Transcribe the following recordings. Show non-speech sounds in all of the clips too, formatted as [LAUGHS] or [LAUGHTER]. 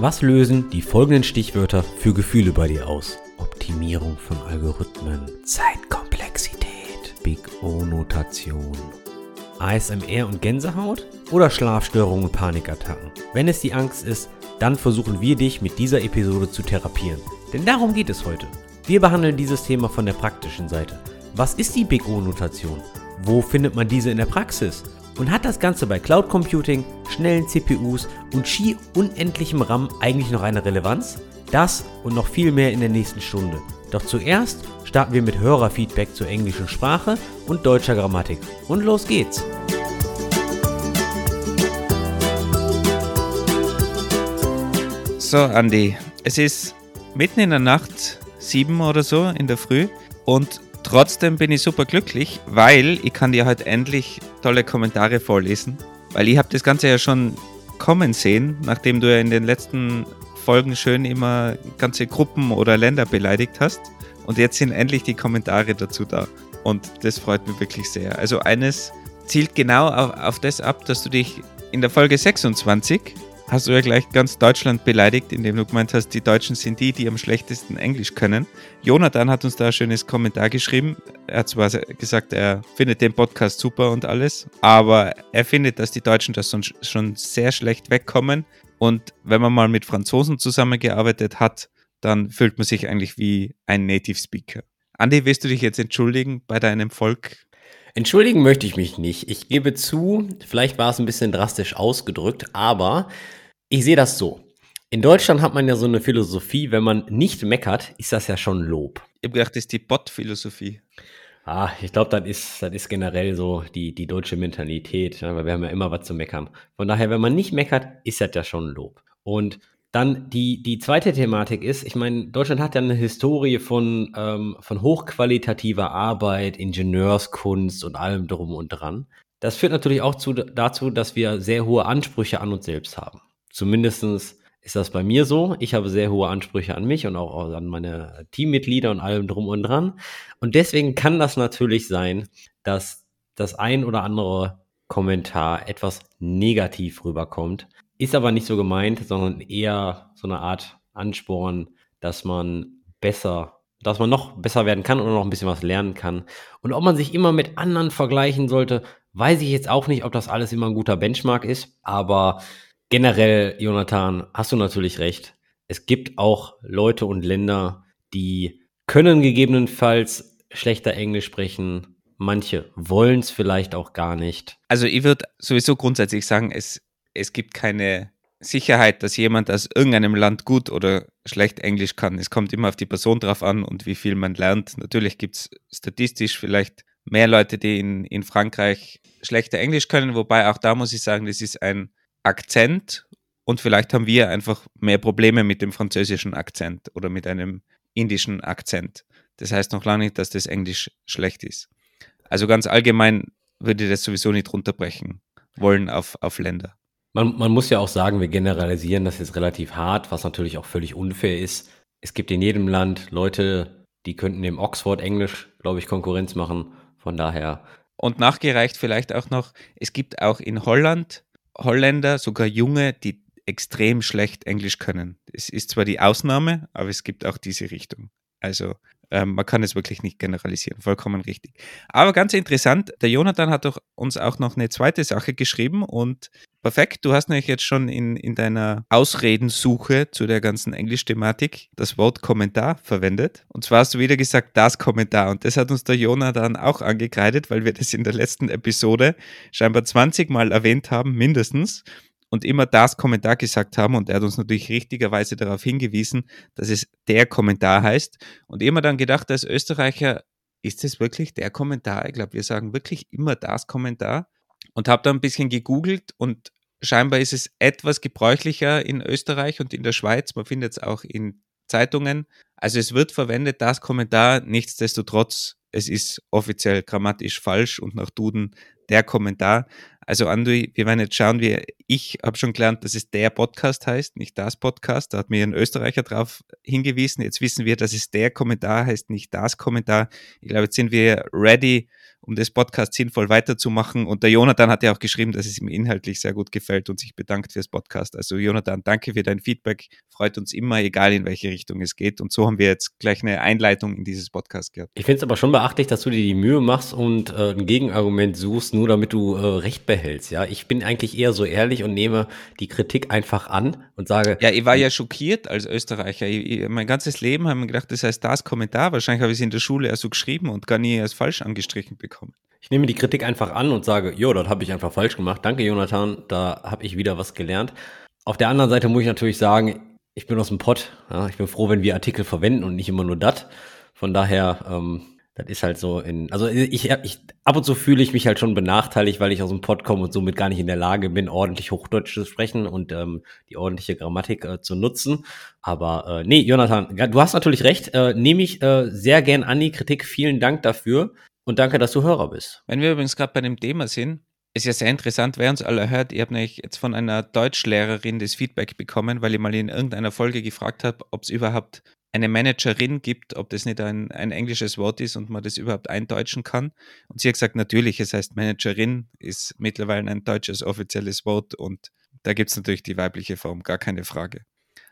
Was lösen die folgenden Stichwörter für Gefühle bei dir aus? Optimierung von Algorithmen, Zeitkomplexität, Big O-Notation, ASMR und Gänsehaut oder Schlafstörungen und Panikattacken. Wenn es die Angst ist, dann versuchen wir dich mit dieser Episode zu therapieren. Denn darum geht es heute. Wir behandeln dieses Thema von der praktischen Seite. Was ist die Big O-Notation? Wo findet man diese in der Praxis? Und hat das Ganze bei Cloud Computing, schnellen CPUs und schier unendlichem RAM eigentlich noch eine Relevanz? Das und noch viel mehr in der nächsten Stunde. Doch zuerst starten wir mit Hörerfeedback zur englischen Sprache und deutscher Grammatik. Und los geht's! So, Andi, es ist mitten in der Nacht, sieben oder so in der Früh und Trotzdem bin ich super glücklich, weil ich kann dir heute endlich tolle Kommentare vorlesen, weil ich habe das Ganze ja schon kommen sehen, nachdem du ja in den letzten Folgen schön immer ganze Gruppen oder Länder beleidigt hast. Und jetzt sind endlich die Kommentare dazu da. Und das freut mich wirklich sehr. Also eines zielt genau auf, auf das ab, dass du dich in der Folge 26 hast du ja gleich ganz Deutschland beleidigt, indem du gemeint hast, die Deutschen sind die, die am schlechtesten Englisch können. Jonathan hat uns da ein schönes Kommentar geschrieben. Er hat zwar gesagt, er findet den Podcast super und alles, aber er findet, dass die Deutschen das schon sehr schlecht wegkommen. Und wenn man mal mit Franzosen zusammengearbeitet hat, dann fühlt man sich eigentlich wie ein Native Speaker. Andi, willst du dich jetzt entschuldigen bei deinem Volk? Entschuldigen möchte ich mich nicht. Ich gebe zu, vielleicht war es ein bisschen drastisch ausgedrückt, aber ich sehe das so. In Deutschland hat man ja so eine Philosophie, wenn man nicht meckert, ist das ja schon Lob. Ich habe gedacht, das ist die Bot-Philosophie. Ah, ich glaube, das ist, das ist generell so die, die deutsche Mentalität, weil wir haben ja immer was zu meckern. Von daher, wenn man nicht meckert, ist das ja schon Lob. Und dann die, die zweite Thematik ist, ich meine, Deutschland hat ja eine Historie von, ähm, von hochqualitativer Arbeit, Ingenieurskunst und allem drum und dran. Das führt natürlich auch zu, dazu, dass wir sehr hohe Ansprüche an uns selbst haben. Zumindest ist das bei mir so. Ich habe sehr hohe Ansprüche an mich und auch an meine Teammitglieder und allem drum und dran. Und deswegen kann das natürlich sein, dass das ein oder andere Kommentar etwas negativ rüberkommt. Ist aber nicht so gemeint, sondern eher so eine Art Ansporn, dass man besser, dass man noch besser werden kann oder noch ein bisschen was lernen kann. Und ob man sich immer mit anderen vergleichen sollte, weiß ich jetzt auch nicht, ob das alles immer ein guter Benchmark ist. Aber generell, Jonathan, hast du natürlich recht. Es gibt auch Leute und Länder, die können gegebenenfalls schlechter Englisch sprechen. Manche wollen es vielleicht auch gar nicht. Also ich würde sowieso grundsätzlich sagen, es, es gibt keine Sicherheit, dass jemand aus irgendeinem Land gut oder schlecht Englisch kann. Es kommt immer auf die Person drauf an und wie viel man lernt. Natürlich gibt es statistisch vielleicht mehr Leute, die in, in Frankreich schlechter Englisch können, wobei auch da muss ich sagen, das ist ein Akzent und vielleicht haben wir einfach mehr Probleme mit dem französischen Akzent oder mit einem indischen Akzent. Das heißt noch lange nicht, dass das Englisch schlecht ist. Also ganz allgemein würde ich das sowieso nicht runterbrechen wollen auf, auf Länder. Man, man muss ja auch sagen, wir generalisieren das jetzt relativ hart, was natürlich auch völlig unfair ist. Es gibt in jedem Land Leute, die könnten dem Oxford-Englisch, glaube ich, Konkurrenz machen. Von daher. Und nachgereicht vielleicht auch noch, es gibt auch in Holland Holländer, sogar Junge, die extrem schlecht Englisch können. Es ist zwar die Ausnahme, aber es gibt auch diese Richtung. Also ähm, man kann es wirklich nicht generalisieren, vollkommen richtig. Aber ganz interessant, der Jonathan hat doch uns auch noch eine zweite Sache geschrieben und perfekt, du hast nämlich jetzt schon in, in deiner Ausredensuche zu der ganzen Englisch-Thematik das Wort Kommentar verwendet. Und zwar hast du wieder gesagt, das Kommentar. Und das hat uns der Jonathan auch angekreidet, weil wir das in der letzten Episode scheinbar 20 Mal erwähnt haben, mindestens und immer das Kommentar gesagt haben und er hat uns natürlich richtigerweise darauf hingewiesen, dass es der Kommentar heißt und immer dann gedacht als Österreicher, ist es wirklich der Kommentar? Ich glaube, wir sagen wirklich immer das Kommentar und habe da ein bisschen gegoogelt und scheinbar ist es etwas gebräuchlicher in Österreich und in der Schweiz. Man findet es auch in Zeitungen. Also es wird verwendet, das Kommentar, nichtsdestotrotz, es ist offiziell grammatisch falsch und nach Duden der Kommentar. Also Andui, wir werden jetzt schauen, wie ich habe schon gelernt, dass es der Podcast heißt, nicht das Podcast. Da hat mir ein Österreicher drauf hingewiesen. Jetzt wissen wir, dass es der Kommentar heißt, nicht das Kommentar. Ich glaube, jetzt sind wir ready, um das Podcast sinnvoll weiterzumachen. Und der Jonathan hat ja auch geschrieben, dass es ihm inhaltlich sehr gut gefällt und sich bedankt fürs Podcast. Also Jonathan, danke für dein Feedback. Freut uns immer, egal in welche Richtung es geht. Und so haben wir jetzt gleich eine Einleitung in dieses Podcast gehabt. Ich finde es aber schon beachtlich, dass du dir die Mühe machst und äh, ein Gegenargument suchst, nur damit du äh, Recht behältst. Ja, ich bin eigentlich eher so ehrlich und nehme die Kritik einfach an und sage. Ja, ich war ja schockiert als Österreicher. Ich, ich, mein ganzes Leben haben wir gedacht, das heißt das Kommentar. Wahrscheinlich habe ich es in der Schule ja so geschrieben und gar nie als falsch angestrichen bekommen bekommen. Ich nehme die Kritik einfach an und sage, jo, das habe ich einfach falsch gemacht. Danke, Jonathan, da habe ich wieder was gelernt. Auf der anderen Seite muss ich natürlich sagen, ich bin aus dem Pott. Ja, ich bin froh, wenn wir Artikel verwenden und nicht immer nur das. Von daher ähm, das ist halt so in, also ich, ich ab und zu fühle ich mich halt schon benachteiligt, weil ich aus dem Pod komme und somit gar nicht in der Lage bin, ordentlich Hochdeutsch zu sprechen und ähm, die ordentliche Grammatik äh, zu nutzen. Aber äh, nee, Jonathan, du hast natürlich recht. Äh, Nehme ich äh, sehr gern an die Kritik. Vielen Dank dafür und danke, dass du Hörer bist. Wenn wir übrigens gerade bei dem Thema sind, ist ja sehr interessant, wer uns alle hört. Ich habe nämlich jetzt von einer Deutschlehrerin das Feedback bekommen, weil ich mal in irgendeiner Folge gefragt habe, ob es überhaupt eine Managerin gibt, ob das nicht ein, ein englisches Wort ist und man das überhaupt eindeutschen kann. Und sie hat gesagt, natürlich, es heißt Managerin, ist mittlerweile ein deutsches offizielles Wort und da gibt es natürlich die weibliche Form, gar keine Frage.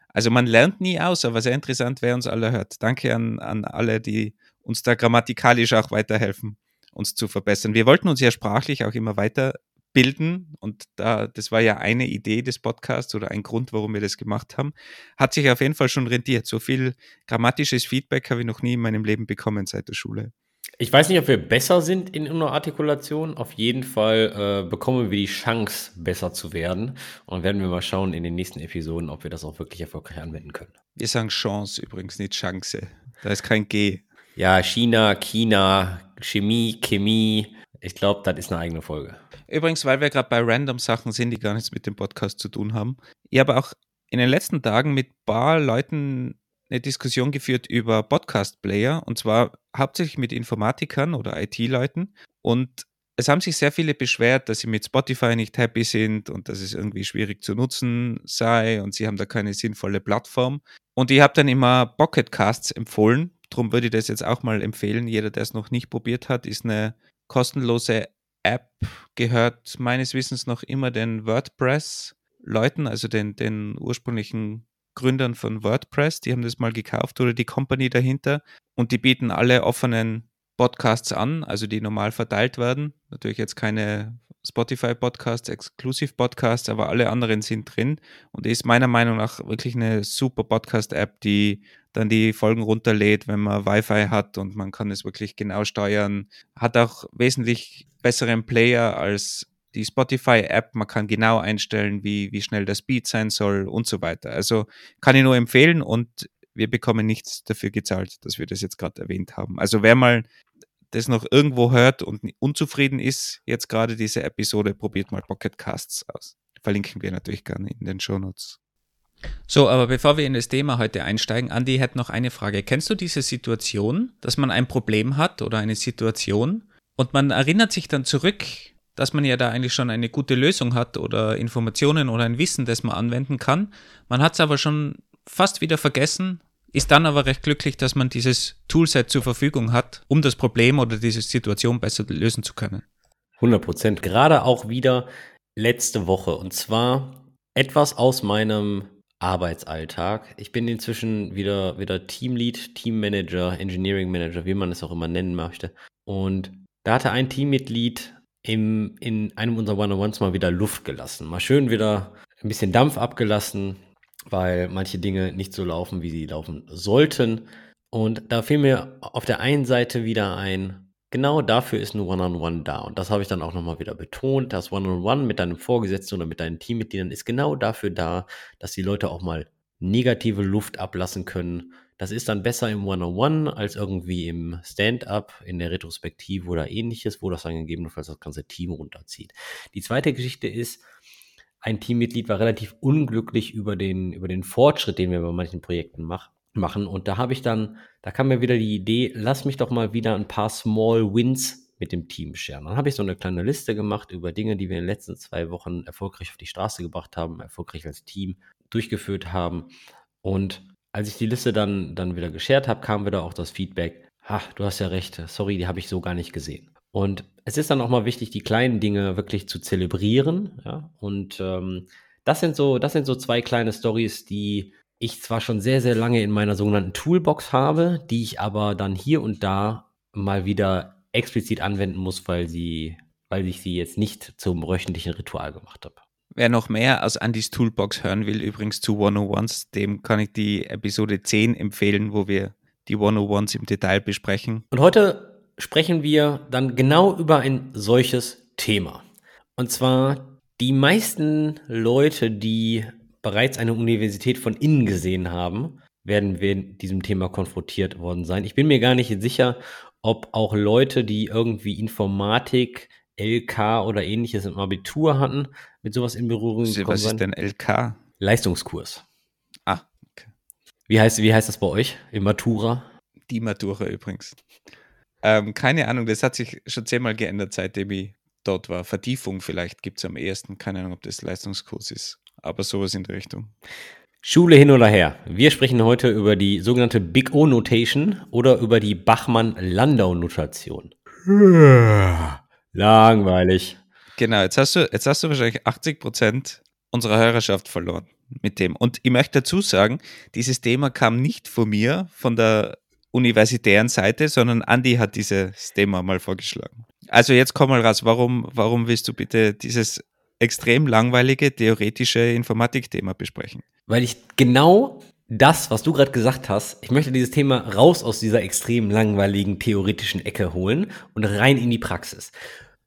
Also man lernt nie aus, aber sehr interessant, wer uns alle hört. Danke an, an alle, die uns da grammatikalisch auch weiterhelfen, uns zu verbessern. Wir wollten uns ja sprachlich auch immer weiter bilden. Und da, das war ja eine Idee des Podcasts oder ein Grund, warum wir das gemacht haben. Hat sich auf jeden Fall schon rentiert. So viel grammatisches Feedback habe ich noch nie in meinem Leben bekommen seit der Schule. Ich weiß nicht, ob wir besser sind in unserer Artikulation. Auf jeden Fall äh, bekommen wir die Chance, besser zu werden. Und werden wir mal schauen in den nächsten Episoden, ob wir das auch wirklich erfolgreich anwenden können. Wir sagen Chance übrigens, nicht Chance. Da ist kein G. Ja, China, China, Chemie, Chemie. Ich glaube, das ist eine eigene Folge. Übrigens, weil wir gerade bei random Sachen sind, die gar nichts mit dem Podcast zu tun haben. Ich habe auch in den letzten Tagen mit ein paar Leuten eine Diskussion geführt über Podcast-Player und zwar hauptsächlich mit Informatikern oder IT-Leuten. Und es haben sich sehr viele beschwert, dass sie mit Spotify nicht happy sind und dass es irgendwie schwierig zu nutzen sei und sie haben da keine sinnvolle Plattform. Und ich habe dann immer Pocket Casts empfohlen. Darum würde ich das jetzt auch mal empfehlen. Jeder, der es noch nicht probiert hat, ist eine kostenlose App gehört meines Wissens noch immer den WordPress-Leuten, also den, den ursprünglichen Gründern von WordPress. Die haben das mal gekauft oder die Company dahinter und die bieten alle offenen Podcasts an, also die normal verteilt werden. Natürlich jetzt keine Spotify-Podcasts, Exclusive-Podcasts, aber alle anderen sind drin und ist meiner Meinung nach wirklich eine super Podcast-App, die dann die Folgen runterlädt, wenn man Wi-Fi hat und man kann es wirklich genau steuern. Hat auch wesentlich besseren Player als die Spotify-App. Man kann genau einstellen, wie, wie schnell das Beat sein soll und so weiter. Also kann ich nur empfehlen und wir bekommen nichts dafür gezahlt, dass wir das jetzt gerade erwähnt haben. Also wer mal das noch irgendwo hört und unzufrieden ist, jetzt gerade diese Episode, probiert mal Pocket Casts aus. Verlinken wir natürlich gerne in den Show Notes. So, aber bevor wir in das Thema heute einsteigen, Andi hat noch eine Frage. Kennst du diese Situation, dass man ein Problem hat oder eine Situation und man erinnert sich dann zurück, dass man ja da eigentlich schon eine gute Lösung hat oder Informationen oder ein Wissen, das man anwenden kann. Man hat es aber schon fast wieder vergessen, ist dann aber recht glücklich, dass man dieses Toolset zur Verfügung hat, um das Problem oder diese Situation besser lösen zu können. 100 Prozent. Gerade auch wieder letzte Woche. Und zwar etwas aus meinem Arbeitsalltag. Ich bin inzwischen wieder, wieder Teamlead, Teammanager, Engineering Manager, wie man es auch immer nennen möchte. Und da hatte ein Teammitglied im, in einem unserer One-on-Ones mal wieder Luft gelassen. Mal schön wieder ein bisschen Dampf abgelassen, weil manche Dinge nicht so laufen, wie sie laufen sollten. Und da fiel mir auf der einen Seite wieder ein, genau dafür ist ein One-on-One da. Und das habe ich dann auch nochmal wieder betont. Das One-on-One mit deinem Vorgesetzten oder mit deinen Teammitgliedern ist genau dafür da, dass die Leute auch mal negative Luft ablassen können. Das ist dann besser im One-on-One als irgendwie im Stand-up, in der Retrospektive oder ähnliches, wo das dann gegebenenfalls das ganze Team runterzieht. Die zweite Geschichte ist, ein Teammitglied war relativ unglücklich über den, über den Fortschritt, den wir bei manchen Projekten mach, machen. Und da habe ich dann, da kam mir wieder die Idee, lass mich doch mal wieder ein paar Small Wins mit dem Team scheren. Dann habe ich so eine kleine Liste gemacht über Dinge, die wir in den letzten zwei Wochen erfolgreich auf die Straße gebracht haben, erfolgreich als Team durchgeführt haben. Und als ich die Liste dann, dann wieder geshared habe, kam wieder auch das Feedback, ha, du hast ja recht, sorry, die habe ich so gar nicht gesehen. Und es ist dann auch mal wichtig, die kleinen Dinge wirklich zu zelebrieren. Ja? Und ähm, das sind so, das sind so zwei kleine Stories, die ich zwar schon sehr, sehr lange in meiner sogenannten Toolbox habe, die ich aber dann hier und da mal wieder explizit anwenden muss, weil sie, weil ich sie jetzt nicht zum wöchentlichen Ritual gemacht habe. Wer noch mehr aus Andys Toolbox hören will, übrigens zu 101s, dem kann ich die Episode 10 empfehlen, wo wir die 101s im Detail besprechen. Und heute sprechen wir dann genau über ein solches Thema. Und zwar die meisten Leute, die bereits eine Universität von innen gesehen haben, werden wir diesem Thema konfrontiert worden sein. Ich bin mir gar nicht sicher, ob auch Leute, die irgendwie Informatik, LK oder ähnliches im Abitur hatten, mit sowas in Berührung gekommen Was ist sind. denn LK? Leistungskurs. Ah, okay. Wie heißt, wie heißt das bei euch? Im Matura? Die Matura übrigens. Ähm, keine Ahnung, das hat sich schon zehnmal geändert, seitdem ich dort war. Vertiefung vielleicht gibt es am ehesten. Keine Ahnung, ob das Leistungskurs ist. Aber sowas in der Richtung. Schule hin oder her. Wir sprechen heute über die sogenannte Big O Notation oder über die Bachmann-Landau Notation. Langweilig. Genau, jetzt hast du, jetzt hast du wahrscheinlich 80 Prozent unserer Hörerschaft verloren mit dem. Und ich möchte dazu sagen, dieses Thema kam nicht von mir, von der universitären Seite, sondern Andi hat dieses Thema mal vorgeschlagen. Also jetzt komm mal raus, warum, warum willst du bitte dieses extrem langweilige theoretische Informatikthema besprechen? Weil ich genau das, was du gerade gesagt hast, ich möchte dieses Thema raus aus dieser extrem langweiligen theoretischen Ecke holen und rein in die Praxis.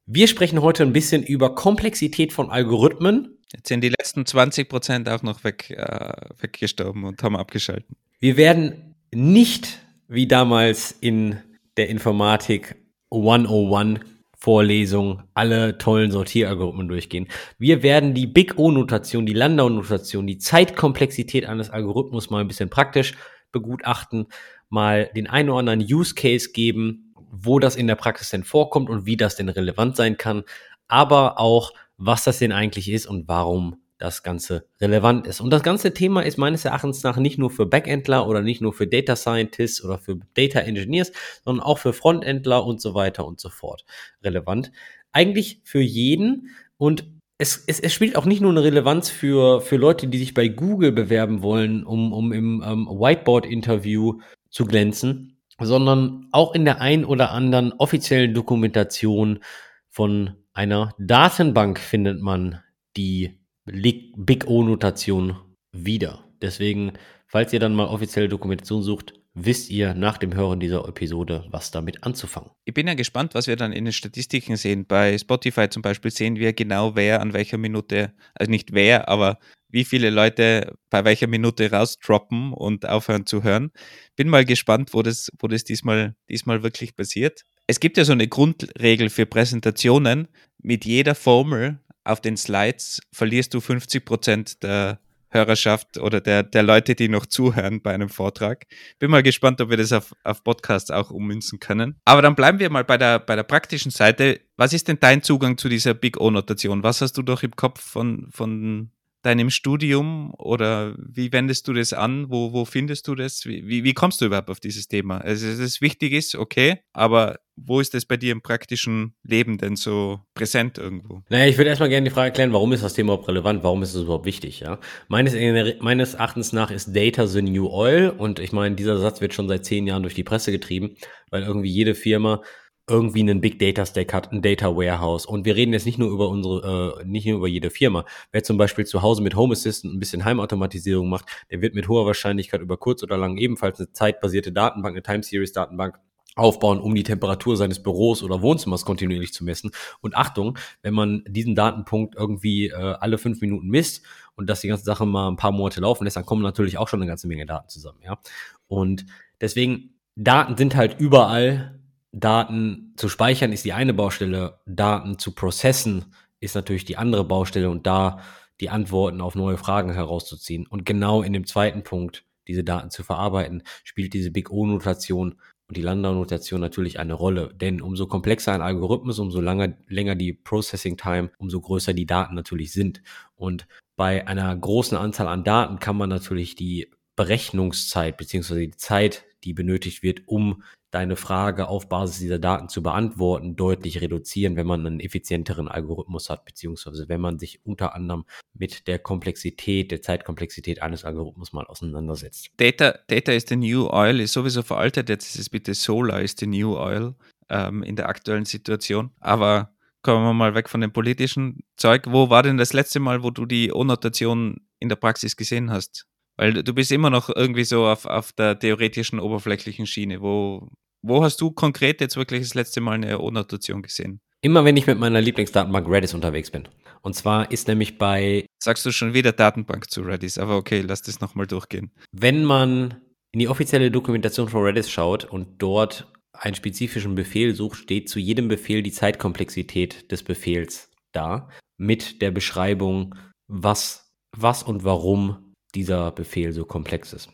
Wir sprechen heute ein bisschen über Komplexität von Algorithmen. Jetzt sind die letzten 20 Prozent auch noch weg, äh, weggestorben und haben abgeschalten. Wir werden nicht wie damals in der Informatik 101 Vorlesung alle tollen Sortieralgorithmen durchgehen. Wir werden die Big O-Notation, die Landau-Notation, die Zeitkomplexität eines Algorithmus mal ein bisschen praktisch begutachten, mal den einen oder anderen Use Case geben, wo das in der Praxis denn vorkommt und wie das denn relevant sein kann, aber auch, was das denn eigentlich ist und warum das Ganze relevant ist. Und das ganze Thema ist meines Erachtens nach nicht nur für Backendler oder nicht nur für Data Scientists oder für Data Engineers, sondern auch für Frontendler und so weiter und so fort relevant. Eigentlich für jeden und es, es, es spielt auch nicht nur eine Relevanz für, für Leute, die sich bei Google bewerben wollen, um, um im ähm, Whiteboard-Interview zu glänzen, sondern auch in der ein oder anderen offiziellen Dokumentation von einer Datenbank findet man die Big O-Notation wieder. Deswegen, falls ihr dann mal offizielle Dokumentation sucht, wisst ihr nach dem Hören dieser Episode, was damit anzufangen. Ich bin ja gespannt, was wir dann in den Statistiken sehen. Bei Spotify zum Beispiel sehen wir genau, wer an welcher Minute, also nicht wer, aber wie viele Leute bei welcher Minute rausdroppen und aufhören zu hören. Bin mal gespannt, wo das, wo das diesmal, diesmal wirklich passiert. Es gibt ja so eine Grundregel für Präsentationen. Mit jeder Formel auf den Slides verlierst du 50 Prozent der Hörerschaft oder der, der Leute, die noch zuhören bei einem Vortrag. Bin mal gespannt, ob wir das auf, auf Podcasts auch ummünzen können. Aber dann bleiben wir mal bei der, bei der praktischen Seite. Was ist denn dein Zugang zu dieser Big O-Notation? Was hast du doch im Kopf von, von deinem Studium oder wie wendest du das an? Wo, wo findest du das? Wie, wie kommst du überhaupt auf dieses Thema? Also, dass es wichtig ist, okay, aber wo ist das bei dir im praktischen Leben denn so präsent irgendwo? Naja, ich würde erstmal gerne die Frage erklären, warum ist das Thema überhaupt relevant? Warum ist es überhaupt wichtig? Ja? Meines, meines Erachtens nach ist Data the new oil und ich meine, dieser Satz wird schon seit zehn Jahren durch die Presse getrieben, weil irgendwie jede Firma irgendwie einen Big Data Stack hat, ein Data Warehouse. Und wir reden jetzt nicht nur über unsere, äh, nicht nur über jede Firma. Wer zum Beispiel zu Hause mit Home Assistant ein bisschen Heimautomatisierung macht, der wird mit hoher Wahrscheinlichkeit über kurz oder lang ebenfalls eine zeitbasierte Datenbank, eine Time Series Datenbank aufbauen, um die Temperatur seines Büros oder Wohnzimmers kontinuierlich zu messen. Und Achtung, wenn man diesen Datenpunkt irgendwie äh, alle fünf Minuten misst und das die ganze Sache mal ein paar Monate laufen lässt, dann kommen natürlich auch schon eine ganze Menge Daten zusammen, ja. Und deswegen, Daten sind halt überall Daten zu speichern ist die eine Baustelle, Daten zu processen ist natürlich die andere Baustelle und da die Antworten auf neue Fragen herauszuziehen. Und genau in dem zweiten Punkt, diese Daten zu verarbeiten, spielt diese Big O-Notation und die Landau-Notation natürlich eine Rolle. Denn umso komplexer ein Algorithmus, umso langer, länger die Processing Time, umso größer die Daten natürlich sind. Und bei einer großen Anzahl an Daten kann man natürlich die Berechnungszeit beziehungsweise die Zeit, die benötigt wird, um deine Frage auf Basis dieser Daten zu beantworten, deutlich reduzieren, wenn man einen effizienteren Algorithmus hat, beziehungsweise wenn man sich unter anderem mit der Komplexität, der Zeitkomplexität eines Algorithmus mal auseinandersetzt. Data, Data is the new oil ist sowieso veraltet. Jetzt ist es bitte Solar is the new oil ähm, in der aktuellen Situation. Aber kommen wir mal weg von dem politischen Zeug. Wo war denn das letzte Mal, wo du die O-Notation in der Praxis gesehen hast? Weil du bist immer noch irgendwie so auf, auf der theoretischen, oberflächlichen Schiene. Wo, wo hast du konkret jetzt wirklich das letzte Mal eine O-Notation gesehen? Immer wenn ich mit meiner Lieblingsdatenbank Redis unterwegs bin. Und zwar ist nämlich bei. Sagst du schon wieder Datenbank zu Redis, aber okay, lass das nochmal durchgehen. Wenn man in die offizielle Dokumentation von Redis schaut und dort einen spezifischen Befehl sucht, steht zu jedem Befehl die Zeitkomplexität des Befehls da mit der Beschreibung, was, was und warum dieser Befehl so komplex ist.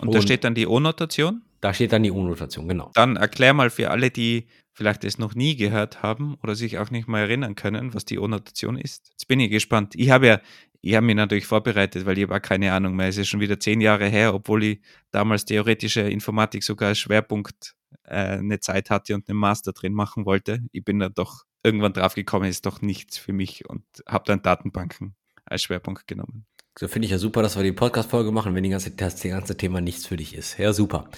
Und, und da steht dann die O-Notation? Da steht dann die O-Notation, genau. Dann erklär mal für alle, die vielleicht es noch nie gehört haben oder sich auch nicht mal erinnern können, was die O-Notation ist. Jetzt bin ich gespannt. Ich habe ja, ich habe mich natürlich vorbereitet, weil ich habe auch keine Ahnung mehr. Es ist schon wieder zehn Jahre her, obwohl ich damals theoretische Informatik sogar als Schwerpunkt äh, eine Zeit hatte und einen Master drin machen wollte. Ich bin dann doch irgendwann drauf gekommen, ist doch nichts für mich und habe dann Datenbanken als Schwerpunkt genommen. So finde ich ja super, dass wir die Podcast-Folge machen, wenn die ganze, das ganze Thema nichts für dich ist. Ja, super.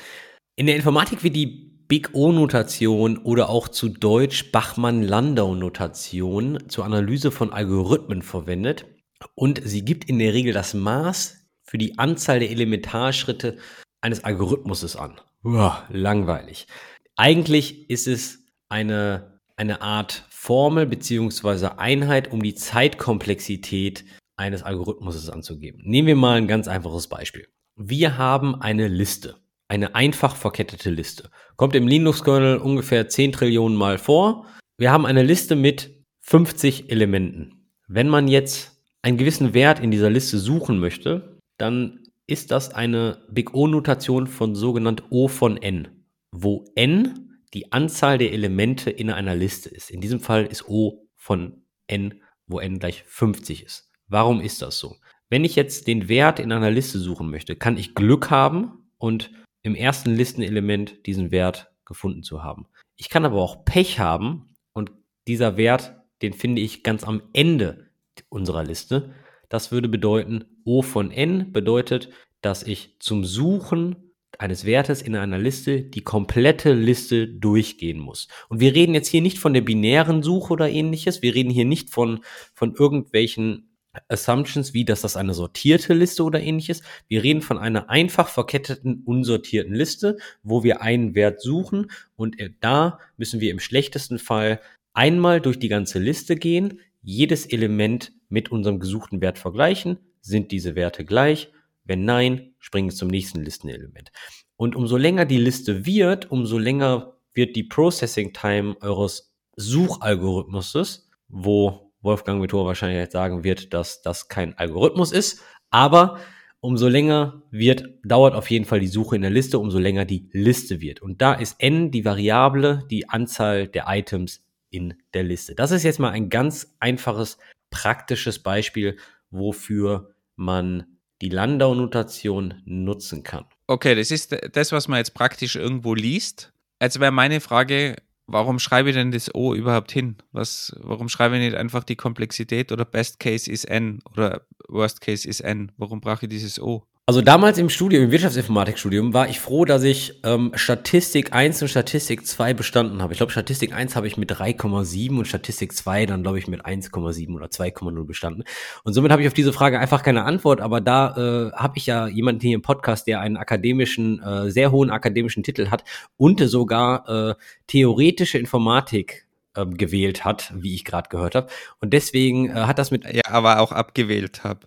In der Informatik wird die Big O-Notation oder auch zu Deutsch Bachmann-Landau-Notation zur Analyse von Algorithmen verwendet und sie gibt in der Regel das Maß für die Anzahl der Elementarschritte eines Algorithmuses an. Uah, langweilig. Eigentlich ist es eine, eine Art Formel bzw. Einheit, um die Zeitkomplexität eines Algorithmuses anzugeben. Nehmen wir mal ein ganz einfaches Beispiel. Wir haben eine Liste eine einfach verkettete Liste. Kommt im Linux-Kernel ungefähr 10 Trillionen Mal vor. Wir haben eine Liste mit 50 Elementen. Wenn man jetzt einen gewissen Wert in dieser Liste suchen möchte, dann ist das eine Big O-Notation von sogenannt O von n, wo n die Anzahl der Elemente in einer Liste ist. In diesem Fall ist O von n, wo n gleich 50 ist. Warum ist das so? Wenn ich jetzt den Wert in einer Liste suchen möchte, kann ich Glück haben und im ersten Listenelement diesen Wert gefunden zu haben. Ich kann aber auch Pech haben und dieser Wert, den finde ich ganz am Ende unserer Liste. Das würde bedeuten, O von n bedeutet, dass ich zum Suchen eines Wertes in einer Liste die komplette Liste durchgehen muss. Und wir reden jetzt hier nicht von der binären Suche oder ähnliches. Wir reden hier nicht von, von irgendwelchen Assumptions, wie dass das eine sortierte Liste oder ähnliches. Wir reden von einer einfach verketteten, unsortierten Liste, wo wir einen Wert suchen und da müssen wir im schlechtesten Fall einmal durch die ganze Liste gehen, jedes Element mit unserem gesuchten Wert vergleichen. Sind diese Werte gleich? Wenn nein, springen wir zum nächsten Listenelement. Und umso länger die Liste wird, umso länger wird die Processing Time eures Suchalgorithmuses, wo Wolfgang Vitor wahrscheinlich jetzt sagen wird, dass das kein Algorithmus ist. Aber umso länger wird, dauert auf jeden Fall die Suche in der Liste, umso länger die Liste wird. Und da ist n die Variable, die Anzahl der Items in der Liste. Das ist jetzt mal ein ganz einfaches, praktisches Beispiel, wofür man die Landau-Notation nutzen kann. Okay, das ist das, was man jetzt praktisch irgendwo liest. Jetzt wäre meine Frage, warum schreibe ich denn das O überhaupt hin? Was, warum schreibe ich nicht einfach die Komplexität oder Best Case ist N oder Worst Case ist N? Warum brauche ich dieses O? Also damals im Studium, im Wirtschaftsinformatikstudium, war ich froh, dass ich ähm, Statistik 1 und Statistik 2 bestanden habe. Ich glaube, Statistik 1 habe ich mit 3,7 und Statistik 2 dann, glaube ich, mit 1,7 oder 2,0 bestanden. Und somit habe ich auf diese Frage einfach keine Antwort, aber da äh, habe ich ja jemanden hier im Podcast, der einen akademischen, äh, sehr hohen akademischen Titel hat und sogar äh, theoretische Informatik ähm, gewählt hat, wie ich gerade gehört habe. Und deswegen äh, hat das mit. Ja, aber auch abgewählt habe.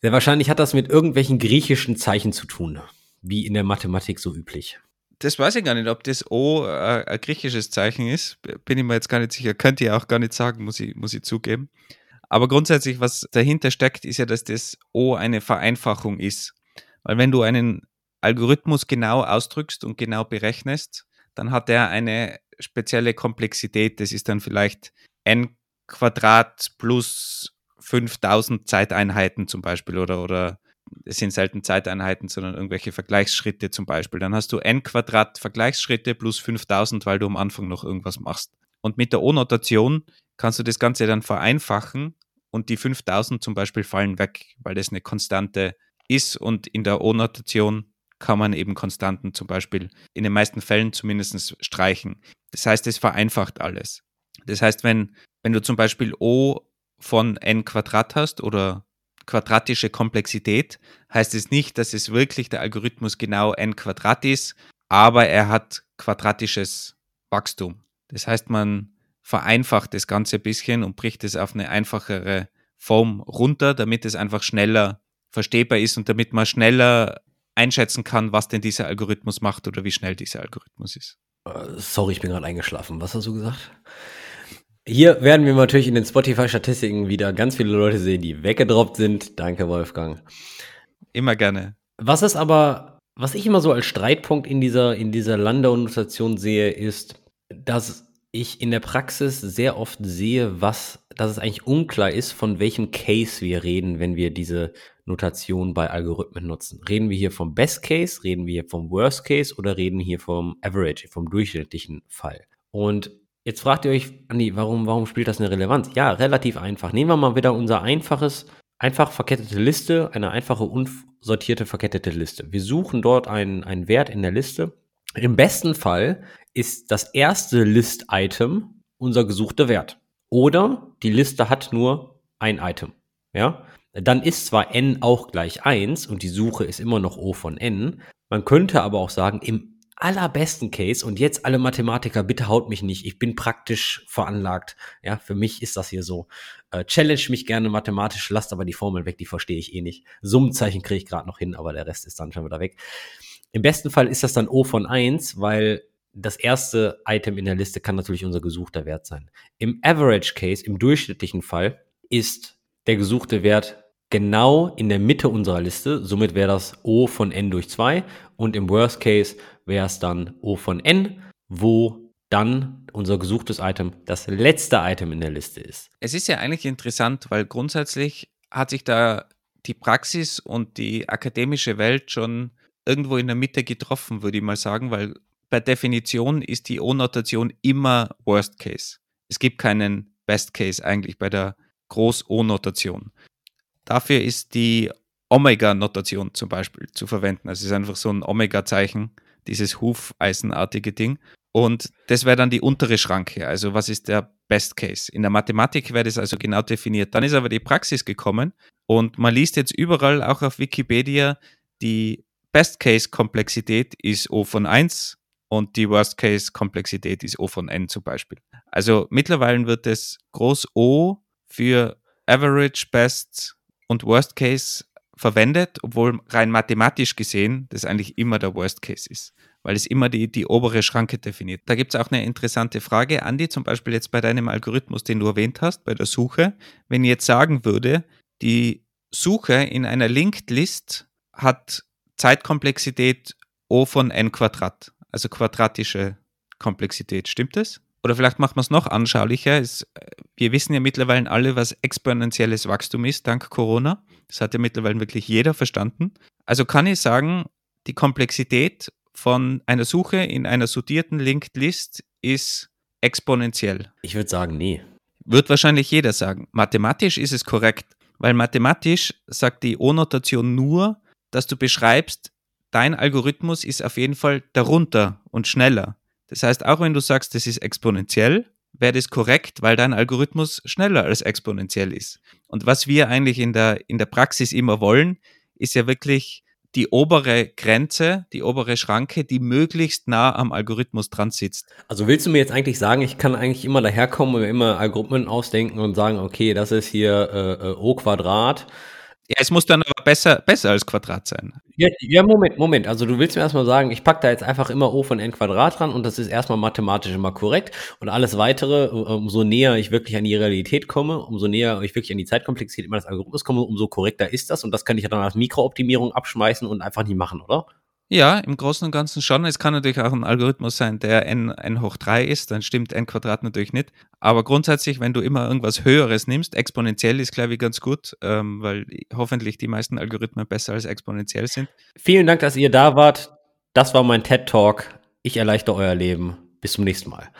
Sehr wahrscheinlich hat das mit irgendwelchen griechischen Zeichen zu tun, wie in der Mathematik so üblich. Das weiß ich gar nicht, ob das O äh, ein griechisches Zeichen ist. Bin ich mir jetzt gar nicht sicher. Könnte ich auch gar nicht sagen, muss ich, muss ich zugeben. Aber grundsätzlich, was dahinter steckt, ist ja, dass das O eine Vereinfachung ist. Weil wenn du einen Algorithmus genau ausdrückst und genau berechnest, dann hat er eine spezielle Komplexität. Das ist dann vielleicht n Quadrat plus 5000 Zeiteinheiten zum Beispiel oder, oder es sind selten Zeiteinheiten, sondern irgendwelche Vergleichsschritte zum Beispiel. Dann hast du n Quadrat Vergleichsschritte plus 5000, weil du am Anfang noch irgendwas machst. Und mit der O-Notation kannst du das Ganze dann vereinfachen und die 5000 zum Beispiel fallen weg, weil das eine Konstante ist und in der O-Notation kann man eben Konstanten zum Beispiel in den meisten Fällen zumindest streichen. Das heißt, es vereinfacht alles. Das heißt, wenn, wenn du zum Beispiel O von n Quadrat hast oder quadratische Komplexität, heißt es nicht, dass es wirklich der Algorithmus genau n Quadrat ist, aber er hat quadratisches Wachstum. Das heißt, man vereinfacht das Ganze ein bisschen und bricht es auf eine einfachere Form runter, damit es einfach schneller verstehbar ist und damit man schneller einschätzen kann, was denn dieser Algorithmus macht oder wie schnell dieser Algorithmus ist. Äh, sorry, ich bin gerade eingeschlafen. Was hast du gesagt? Hier werden wir natürlich in den Spotify-Statistiken wieder ganz viele Leute sehen, die weggedroppt sind. Danke, Wolfgang. Immer gerne. Was ist aber, was ich immer so als Streitpunkt in dieser, in dieser Landau-Notation sehe, ist, dass ich in der Praxis sehr oft sehe, was, dass es eigentlich unklar ist, von welchem Case wir reden, wenn wir diese Notation bei Algorithmen nutzen. Reden wir hier vom Best Case, reden wir hier vom Worst Case oder reden wir hier vom Average, vom durchschnittlichen Fall? Und Jetzt fragt ihr euch, Andi, warum, warum spielt das eine Relevanz? Ja, relativ einfach. Nehmen wir mal wieder unser einfaches, einfach verkettete Liste, eine einfache unsortierte verkettete Liste. Wir suchen dort einen, einen Wert in der Liste. Im besten Fall ist das erste List-Item unser gesuchter Wert. Oder die Liste hat nur ein Item. Ja? Dann ist zwar n auch gleich 1 und die Suche ist immer noch O von n. Man könnte aber auch sagen, im allerbesten Case und jetzt alle Mathematiker, bitte haut mich nicht, ich bin praktisch veranlagt. Ja, für mich ist das hier so. Äh, challenge mich gerne mathematisch, lasst aber die Formel weg, die verstehe ich eh nicht. Summenzeichen kriege ich gerade noch hin, aber der Rest ist dann schon wieder weg. Im besten Fall ist das dann O von 1, weil das erste Item in der Liste kann natürlich unser gesuchter Wert sein. Im Average Case, im durchschnittlichen Fall, ist der gesuchte Wert genau in der Mitte unserer Liste. Somit wäre das O von n durch 2 und im Worst Case wäre es dann O von n, wo dann unser gesuchtes Item das letzte Item in der Liste ist. Es ist ja eigentlich interessant, weil grundsätzlich hat sich da die Praxis und die akademische Welt schon irgendwo in der Mitte getroffen, würde ich mal sagen, weil per Definition ist die O-Notation immer Worst Case. Es gibt keinen Best Case eigentlich bei der Groß-O-Notation. Dafür ist die Omega-Notation zum Beispiel zu verwenden. Also es ist einfach so ein Omega-Zeichen, dieses Hufeisenartige Ding. Und das wäre dann die untere Schranke. Also was ist der Best Case? In der Mathematik wäre das also genau definiert. Dann ist aber die Praxis gekommen und man liest jetzt überall, auch auf Wikipedia, die Best Case Komplexität ist O von 1 und die Worst Case Komplexität ist O von n zum Beispiel. Also mittlerweile wird das Groß O für Average, Best und Worst Case verwendet, obwohl rein mathematisch gesehen das eigentlich immer der Worst Case ist, weil es immer die, die obere Schranke definiert. Da gibt es auch eine interessante Frage, Andi, zum Beispiel jetzt bei deinem Algorithmus, den du erwähnt hast, bei der Suche. Wenn ich jetzt sagen würde, die Suche in einer Linked List hat Zeitkomplexität O von n Quadrat, also quadratische Komplexität. Stimmt das? Oder vielleicht macht man es noch anschaulicher. Es, wir wissen ja mittlerweile alle, was exponentielles Wachstum ist, dank Corona. Das hat ja mittlerweile wirklich jeder verstanden. Also kann ich sagen, die Komplexität von einer Suche in einer sortierten Linked List ist exponentiell. Ich würde sagen, nee. Wird wahrscheinlich jeder sagen. Mathematisch ist es korrekt, weil mathematisch sagt die O-Notation nur, dass du beschreibst, dein Algorithmus ist auf jeden Fall darunter und schneller. Das heißt, auch wenn du sagst, das ist exponentiell, wäre das korrekt, weil dein Algorithmus schneller als exponentiell ist. Und was wir eigentlich in der, in der Praxis immer wollen, ist ja wirklich die obere Grenze, die obere Schranke, die möglichst nah am Algorithmus dran sitzt. Also willst du mir jetzt eigentlich sagen, ich kann eigentlich immer daherkommen und immer Algorithmen ausdenken und sagen, okay, das ist hier äh, äh O Quadrat ja, es muss dann aber besser, besser als Quadrat sein. Ja, ja, Moment, Moment. Also du willst mir erstmal sagen, ich packe da jetzt einfach immer O von n Quadrat dran und das ist erstmal mathematisch immer korrekt. Und alles weitere, umso näher ich wirklich an die Realität komme, umso näher ich wirklich an die Zeitkomplexität immer des Algorithmus komme, umso korrekter ist das. Und das kann ich ja dann als Mikrooptimierung abschmeißen und einfach nicht machen, oder? Ja, im Großen und Ganzen schon. Es kann natürlich auch ein Algorithmus sein, der n, n hoch 3 ist, dann stimmt n Quadrat natürlich nicht. Aber grundsätzlich, wenn du immer irgendwas Höheres nimmst, exponentiell ist, glaube ich, ganz gut, ähm, weil hoffentlich die meisten Algorithmen besser als exponentiell sind. Vielen Dank, dass ihr da wart. Das war mein TED Talk. Ich erleichter euer Leben. Bis zum nächsten Mal.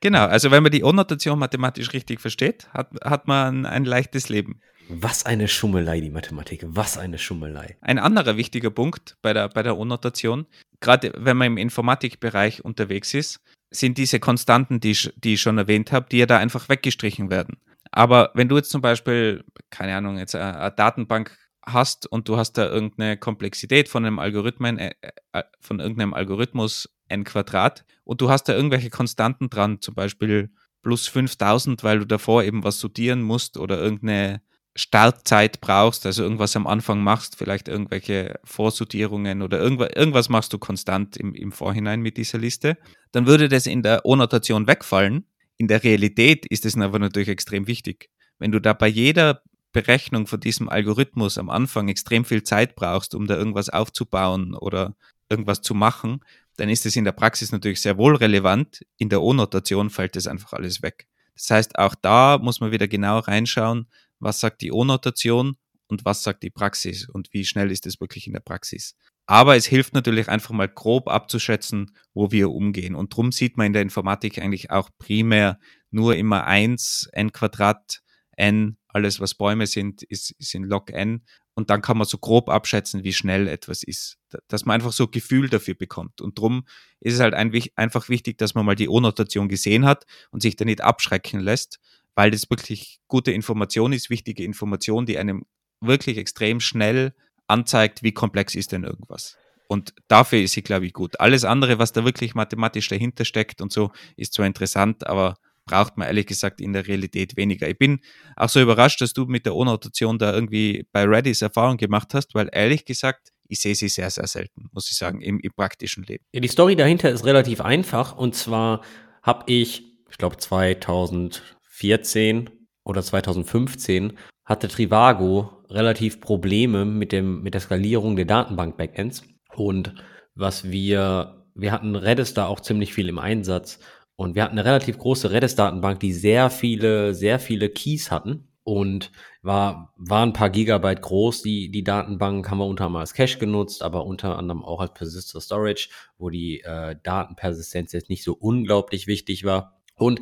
Genau, also wenn man die O-Notation mathematisch richtig versteht, hat, hat man ein leichtes Leben. Was eine Schummelei, die Mathematik. Was eine Schummelei. Ein anderer wichtiger Punkt bei der, bei der O-Notation, gerade wenn man im Informatikbereich unterwegs ist, sind diese Konstanten, die, die ich schon erwähnt habe, die ja da einfach weggestrichen werden. Aber wenn du jetzt zum Beispiel, keine Ahnung, jetzt eine, eine Datenbank hast und du hast da irgendeine Komplexität von einem Algorithmen, äh, äh, von irgendeinem Algorithmus n Quadrat und du hast da irgendwelche Konstanten dran, zum Beispiel plus 5000, weil du davor eben was sortieren musst oder irgendeine Startzeit brauchst, also irgendwas am Anfang machst, vielleicht irgendwelche Vorsortierungen oder irgendwas, irgendwas machst du konstant im, im Vorhinein mit dieser Liste, dann würde das in der O-Notation wegfallen. In der Realität ist es aber natürlich extrem wichtig. Wenn du da bei jeder Berechnung von diesem Algorithmus am Anfang extrem viel Zeit brauchst, um da irgendwas aufzubauen oder irgendwas zu machen, dann ist es in der Praxis natürlich sehr wohl relevant. In der O-Notation fällt das einfach alles weg. Das heißt, auch da muss man wieder genau reinschauen, was sagt die O-Notation und was sagt die Praxis und wie schnell ist es wirklich in der Praxis. Aber es hilft natürlich einfach mal grob abzuschätzen, wo wir umgehen. Und darum sieht man in der Informatik eigentlich auch primär nur immer eins n Quadrat, n, alles was Bäume sind, ist, ist in log n. Und dann kann man so grob abschätzen, wie schnell etwas ist. Dass man einfach so Gefühl dafür bekommt. Und darum ist es halt ein, einfach wichtig, dass man mal die O-Notation gesehen hat und sich da nicht abschrecken lässt, weil das wirklich gute Information ist, wichtige Information, die einem wirklich extrem schnell anzeigt, wie komplex ist denn irgendwas. Und dafür ist sie, glaube ich, gut. Alles andere, was da wirklich mathematisch dahinter steckt und so, ist zwar interessant, aber braucht man ehrlich gesagt in der Realität weniger. Ich bin auch so überrascht, dass du mit der O-Notation da irgendwie bei Redis Erfahrung gemacht hast, weil ehrlich gesagt, ich sehe sie sehr, sehr selten, muss ich sagen, im, im praktischen Leben. Ja, die Story dahinter ist relativ einfach und zwar habe ich, ich glaube 2000 2014 oder 2015 hatte Trivago relativ Probleme mit, dem, mit der Skalierung der Datenbank-Backends. Und was wir, wir hatten Redis da auch ziemlich viel im Einsatz. Und wir hatten eine relativ große Redis-Datenbank, die sehr viele, sehr viele Keys hatten. Und war, war ein paar Gigabyte groß. Die, die Datenbank haben wir unter anderem als Cache genutzt, aber unter anderem auch als Persistent Storage, wo die äh, Datenpersistenz jetzt nicht so unglaublich wichtig war. Und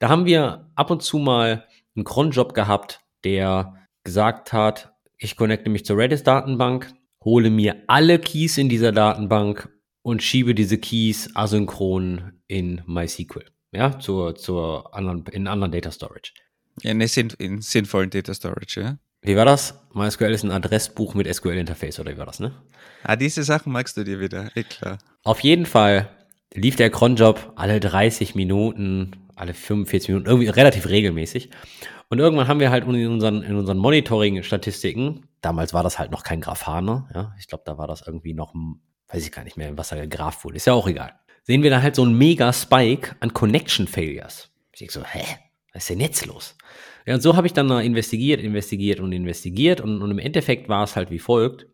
da haben wir ab und zu mal einen Cronjob gehabt, der gesagt hat, ich connecte mich zur Redis-Datenbank, hole mir alle Keys in dieser Datenbank und schiebe diese Keys asynchron in MySQL, ja, zur, zur anderen, in anderen Data Storage. Ja, in, in sinnvollen Data Storage, ja. Wie war das? MySQL ist ein Adressbuch mit SQL-Interface, oder wie war das, ne? Ah, diese Sachen magst du dir wieder, eh klar. Auf jeden Fall lief der Cronjob alle 30 Minuten alle 45 Minuten, irgendwie relativ regelmäßig. Und irgendwann haben wir halt in unseren, in unseren Monitoring-Statistiken, damals war das halt noch kein Grafana, ja, ich glaube, da war das irgendwie noch, weiß ich gar nicht mehr, was da gegrapht wurde, ist ja auch egal. Sehen wir da halt so einen mega Spike an Connection Failures. Ich denke so, hä, was ist denn jetzt los? Ja, und so habe ich dann investigiert, investigiert und investigiert und, und im Endeffekt war es halt wie folgt.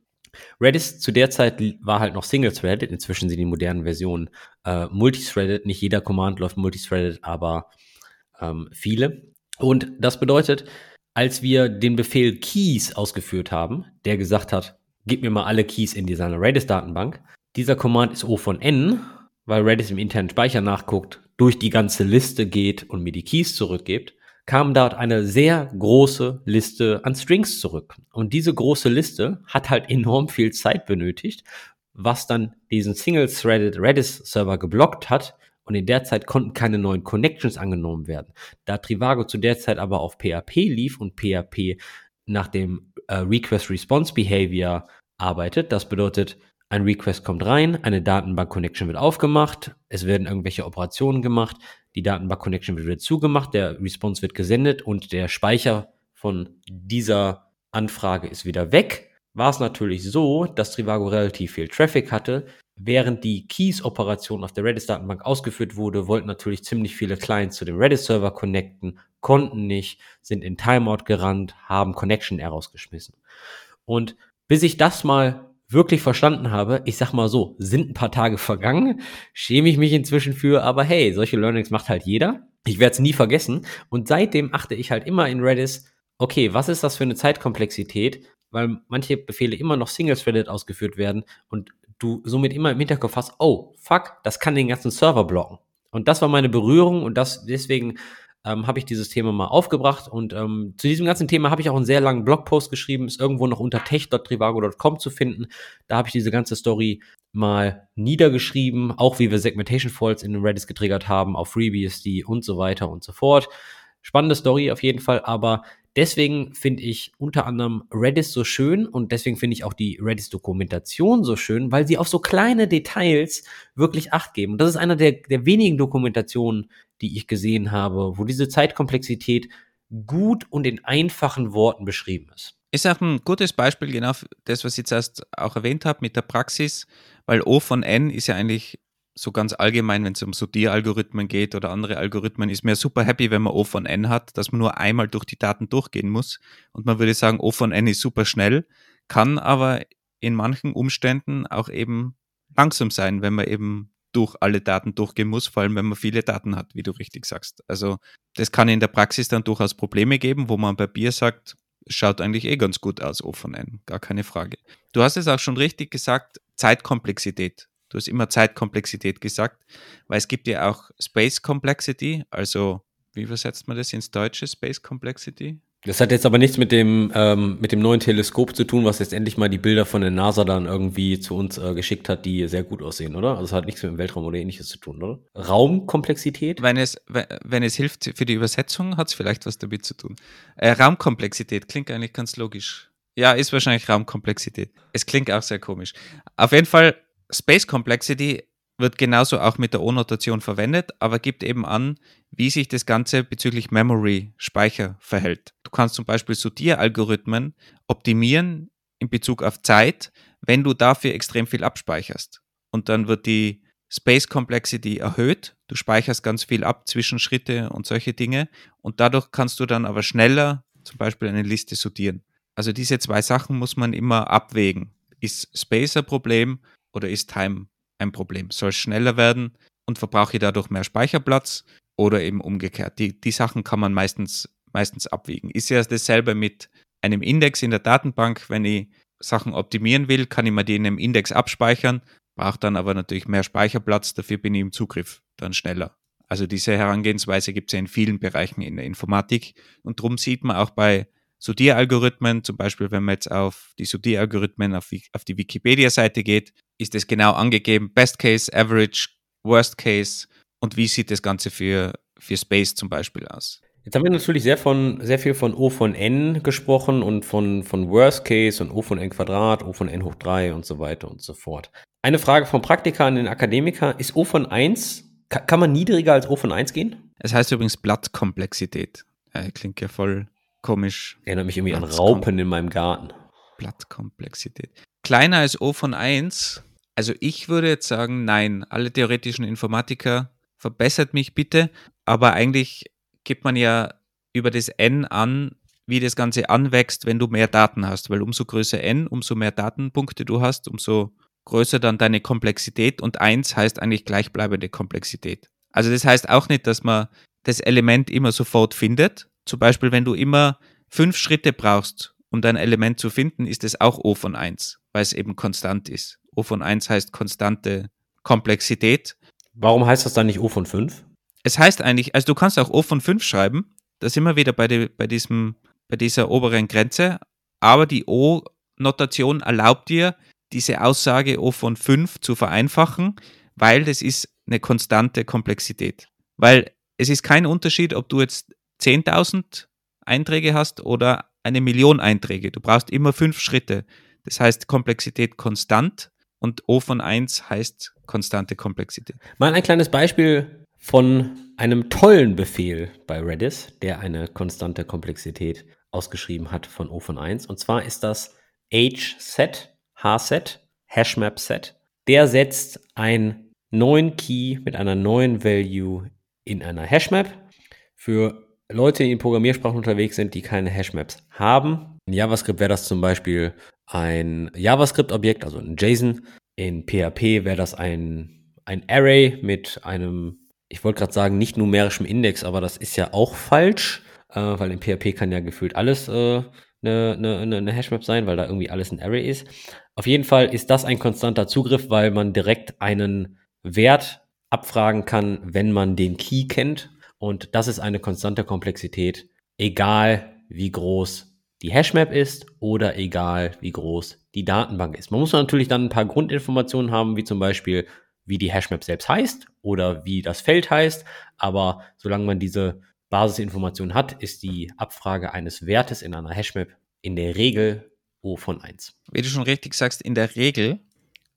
Redis zu der Zeit war halt noch Single-Threaded, inzwischen sind die modernen Versionen äh, Multithreaded. Nicht jeder Command läuft Multithreaded, aber ähm, viele. Und das bedeutet, als wir den Befehl Keys ausgeführt haben, der gesagt hat, gib mir mal alle Keys in dieser Redis-Datenbank, dieser Command ist O von N, weil Redis im internen Speicher nachguckt, durch die ganze Liste geht und mir die Keys zurückgibt kam dort eine sehr große Liste an Strings zurück. Und diese große Liste hat halt enorm viel Zeit benötigt, was dann diesen Single-Threaded Redis-Server geblockt hat. Und in der Zeit konnten keine neuen Connections angenommen werden. Da Trivago zu der Zeit aber auf PHP lief und PHP nach dem äh, Request-Response-Behavior arbeitet, das bedeutet, ein Request kommt rein, eine Datenbank-Connection wird aufgemacht, es werden irgendwelche Operationen gemacht, die Datenbank-Connection wird wieder zugemacht, der Response wird gesendet und der Speicher von dieser Anfrage ist wieder weg. War es natürlich so, dass Trivago relativ viel Traffic hatte. Während die Keys-Operation auf der Redis-Datenbank ausgeführt wurde, wollten natürlich ziemlich viele Clients zu dem Redis-Server connecten, konnten nicht, sind in Timeout gerannt, haben Connection-Errors geschmissen. Und bis ich das mal wirklich verstanden habe, ich sag mal so, sind ein paar Tage vergangen, schäme ich mich inzwischen für, aber hey, solche Learnings macht halt jeder. Ich werde es nie vergessen. Und seitdem achte ich halt immer in Redis, okay, was ist das für eine Zeitkomplexität? Weil manche Befehle immer noch single-threaded ausgeführt werden und du somit immer im Hinterkopf hast, oh, fuck, das kann den ganzen Server blocken. Und das war meine Berührung und das deswegen ähm, habe ich dieses Thema mal aufgebracht. Und ähm, zu diesem ganzen Thema habe ich auch einen sehr langen Blogpost geschrieben, ist irgendwo noch unter tech.trivago.com zu finden. Da habe ich diese ganze Story mal niedergeschrieben, auch wie wir Segmentation Faults in Redis getriggert haben, auf FreeBSD und so weiter und so fort. Spannende Story auf jeden Fall, aber deswegen finde ich unter anderem Redis so schön und deswegen finde ich auch die Redis-Dokumentation so schön, weil sie auf so kleine Details wirklich Acht geben. Und das ist einer der, der wenigen Dokumentationen, die ich gesehen habe, wo diese Zeitkomplexität gut und in einfachen Worten beschrieben ist. Ist auch ein gutes Beispiel, genau das, was ich jetzt erst auch erwähnt habe mit der Praxis, weil O von N ist ja eigentlich so ganz allgemein, wenn es um Sortieralgorithmen geht oder andere Algorithmen, ist mir super happy, wenn man O von N hat, dass man nur einmal durch die Daten durchgehen muss. Und man würde sagen, O von N ist super schnell, kann aber in manchen Umständen auch eben langsam sein, wenn man eben durch alle Daten durchgehen muss, vor allem wenn man viele Daten hat, wie du richtig sagst. Also das kann in der Praxis dann durchaus Probleme geben, wo man bei Bier sagt, schaut eigentlich eh ganz gut aus, O von N, gar keine Frage. Du hast es auch schon richtig gesagt, Zeitkomplexität. Du hast immer Zeitkomplexität gesagt, weil es gibt ja auch Space Complexity, also wie übersetzt man das ins Deutsche, Space Complexity? Das hat jetzt aber nichts mit dem, ähm, mit dem neuen Teleskop zu tun, was jetzt endlich mal die Bilder von der NASA dann irgendwie zu uns äh, geschickt hat, die sehr gut aussehen, oder? Also es hat nichts mit dem Weltraum oder ähnliches zu tun, oder? Raumkomplexität? Wenn es, wenn es hilft für die Übersetzung, hat es vielleicht was damit zu tun. Äh, Raumkomplexität klingt eigentlich ganz logisch. Ja, ist wahrscheinlich Raumkomplexität. Es klingt auch sehr komisch. Auf jeden Fall, Space Complexity wird genauso auch mit der O-Notation verwendet, aber gibt eben an, wie sich das Ganze bezüglich Memory, Speicher verhält. Du kannst zum Beispiel Sortieralgorithmen optimieren in Bezug auf Zeit, wenn du dafür extrem viel abspeicherst. Und dann wird die Space Complexity erhöht. Du speicherst ganz viel ab, Zwischenschritte und solche Dinge. Und dadurch kannst du dann aber schneller zum Beispiel eine Liste sortieren. Also diese zwei Sachen muss man immer abwägen. Ist Space ein Problem oder ist Time ein Problem. Soll es schneller werden und verbrauche ich dadurch mehr Speicherplatz oder eben umgekehrt. Die, die Sachen kann man meistens, meistens abwiegen. Ist ja dasselbe mit einem Index in der Datenbank. Wenn ich Sachen optimieren will, kann ich mir die in einem Index abspeichern, brauche dann aber natürlich mehr Speicherplatz, dafür bin ich im Zugriff dann schneller. Also diese Herangehensweise gibt es ja in vielen Bereichen in der Informatik und darum sieht man auch bei Sortieralgorithmen, zum Beispiel wenn man jetzt auf die Sortieralgorithmen auf, auf die Wikipedia-Seite geht, ist es genau angegeben, Best Case, Average, Worst Case und wie sieht das Ganze für, für Space zum Beispiel aus. Jetzt haben wir natürlich sehr, von, sehr viel von O von n gesprochen und von, von Worst Case und O von n Quadrat, O von n hoch 3 und so weiter und so fort. Eine Frage vom Praktiker an den Akademiker, ist O von 1, kann, man niedriger als O von 1 gehen? Es heißt übrigens Blattkomplexität. Klingt ja voll komisch. Erinnert mich irgendwie an Raupen in meinem Garten. Blattkomplexität. Kleiner als O von 1. Also ich würde jetzt sagen, nein. Alle theoretischen Informatiker, verbessert mich bitte. Aber eigentlich gibt man ja über das N an, wie das Ganze anwächst, wenn du mehr Daten hast. Weil umso größer N, umso mehr Datenpunkte du hast, umso größer dann deine Komplexität. Und 1 heißt eigentlich gleichbleibende Komplexität. Also das heißt auch nicht, dass man das Element immer sofort findet, zum Beispiel, wenn du immer fünf Schritte brauchst, um dein Element zu finden, ist es auch O von 1, weil es eben konstant ist. O von 1 heißt konstante Komplexität. Warum heißt das dann nicht O von 5? Es heißt eigentlich, also du kannst auch O von 5 schreiben, da sind wir wieder bei, die, bei, diesem, bei dieser oberen Grenze, aber die O-Notation erlaubt dir, diese Aussage O von 5 zu vereinfachen, weil das ist eine konstante Komplexität. Weil es ist kein Unterschied, ob du jetzt 10.000 Einträge hast oder eine Million Einträge. Du brauchst immer fünf Schritte. Das heißt Komplexität konstant und O von 1 heißt konstante Komplexität. Mal ein kleines Beispiel von einem tollen Befehl bei Redis, der eine konstante Komplexität ausgeschrieben hat von O von 1. Und zwar ist das H-Set, H-Set, Hashmap-Set. Der setzt einen neuen Key mit einer neuen Value in einer Hashmap. Für Leute, die in Programmiersprachen unterwegs sind, die keine Hashmaps haben, In JavaScript wäre das zum Beispiel ein JavaScript-Objekt, also ein JSON. In PHP wäre das ein, ein Array mit einem, ich wollte gerade sagen, nicht numerischem Index, aber das ist ja auch falsch, äh, weil in PHP kann ja gefühlt alles äh, eine, eine, eine Hashmap sein, weil da irgendwie alles ein Array ist. Auf jeden Fall ist das ein konstanter Zugriff, weil man direkt einen Wert abfragen kann, wenn man den Key kennt. Und das ist eine konstante Komplexität, egal wie groß die Hashmap ist oder egal wie groß die Datenbank ist. Man muss natürlich dann ein paar Grundinformationen haben, wie zum Beispiel, wie die Hashmap selbst heißt oder wie das Feld heißt. Aber solange man diese Basisinformation hat, ist die Abfrage eines Wertes in einer Hashmap in der Regel O von 1. Wie du schon richtig sagst, in der Regel,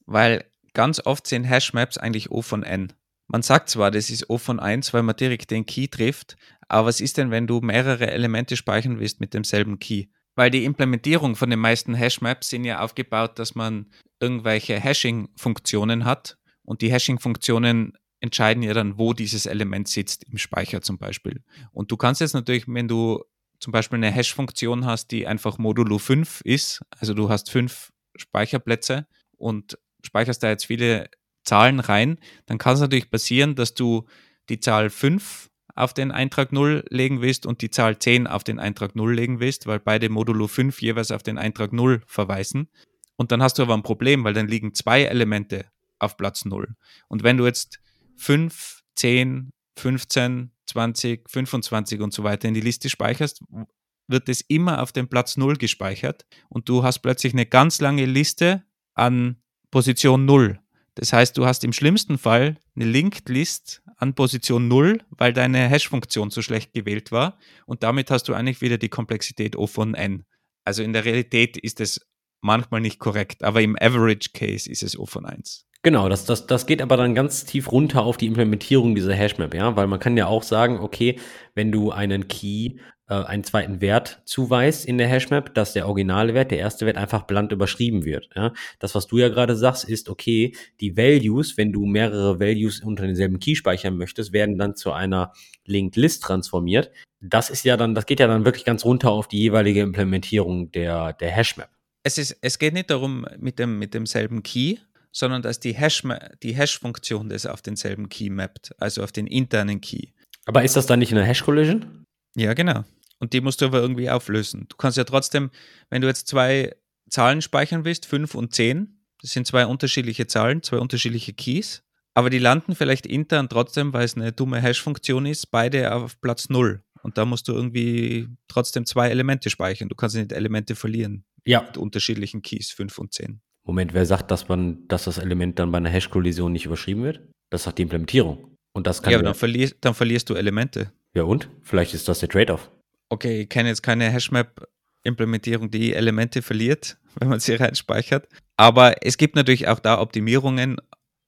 weil ganz oft sind Hashmaps eigentlich O von N. Man sagt zwar, das ist O von 1, weil man direkt den Key trifft, aber was ist denn, wenn du mehrere Elemente speichern willst mit demselben Key? Weil die Implementierung von den meisten Hashmaps sind ja aufgebaut, dass man irgendwelche Hashing-Funktionen hat und die Hashing-Funktionen entscheiden ja dann, wo dieses Element sitzt, im Speicher zum Beispiel. Und du kannst jetzt natürlich, wenn du zum Beispiel eine Hash-Funktion hast, die einfach Modulo 5 ist, also du hast fünf Speicherplätze und speicherst da jetzt viele Zahlen rein, dann kann es natürlich passieren, dass du die Zahl 5 auf den Eintrag 0 legen willst und die Zahl 10 auf den Eintrag 0 legen willst, weil beide Modulo 5 jeweils auf den Eintrag 0 verweisen. Und dann hast du aber ein Problem, weil dann liegen zwei Elemente auf Platz 0. Und wenn du jetzt 5, 10, 15, 20, 25 und so weiter in die Liste speicherst, wird es immer auf den Platz 0 gespeichert und du hast plötzlich eine ganz lange Liste an Position 0. Das heißt, du hast im schlimmsten Fall eine Linked List an Position 0, weil deine Hash-Funktion so schlecht gewählt war. Und damit hast du eigentlich wieder die Komplexität O von n. Also in der Realität ist es manchmal nicht korrekt, aber im Average Case ist es O von 1. Genau, das, das, das geht aber dann ganz tief runter auf die Implementierung dieser Hashmap, ja, weil man kann ja auch sagen, okay, wenn du einen Key äh, einen zweiten Wert zuweist in der Hashmap, dass der originale Wert, der erste Wert einfach bland überschrieben wird. Ja? Das, was du ja gerade sagst, ist, okay, die Values, wenn du mehrere Values unter denselben Key speichern möchtest, werden dann zu einer Linked List transformiert. Das ist ja dann, das geht ja dann wirklich ganz runter auf die jeweilige Implementierung der, der Hashmap. Es, ist, es geht nicht darum mit, dem, mit demselben Key, sondern dass die Hash, die Hash-Funktion das auf denselben Key mappt, also auf den internen Key. Aber ist das dann nicht eine Hash-Collision? Ja, genau. Und die musst du aber irgendwie auflösen. Du kannst ja trotzdem, wenn du jetzt zwei Zahlen speichern willst, 5 und 10, das sind zwei unterschiedliche Zahlen, zwei unterschiedliche Keys, aber die landen vielleicht intern trotzdem, weil es eine dumme Hash-Funktion ist, beide auf Platz 0. Und da musst du irgendwie trotzdem zwei Elemente speichern. Du kannst nicht Elemente verlieren. Ja. Mit unterschiedlichen Keys, 5 und 10. Moment, wer sagt, dass man, dass das Element dann bei einer Hash-Kollision nicht überschrieben wird? Das sagt die Implementierung. Und das kann ja, aber dann verlierst, dann verlierst du Elemente. Ja und? Vielleicht ist das der Trade-off okay, ich kenne jetzt keine Hashmap-Implementierung, die Elemente verliert, [LAUGHS] wenn man sie reinspeichert. Aber es gibt natürlich auch da Optimierungen.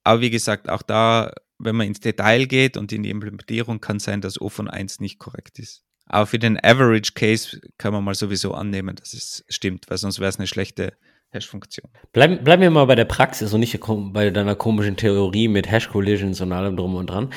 Aber wie gesagt, auch da, wenn man ins Detail geht und in die Implementierung, kann sein, dass O von 1 nicht korrekt ist. Aber für den Average Case kann man mal sowieso annehmen, dass es stimmt, weil sonst wäre es eine schlechte Hash-Funktion. Bleiben, bleiben wir mal bei der Praxis und nicht bei deiner komischen Theorie mit Hash-Collisions und allem drum und dran.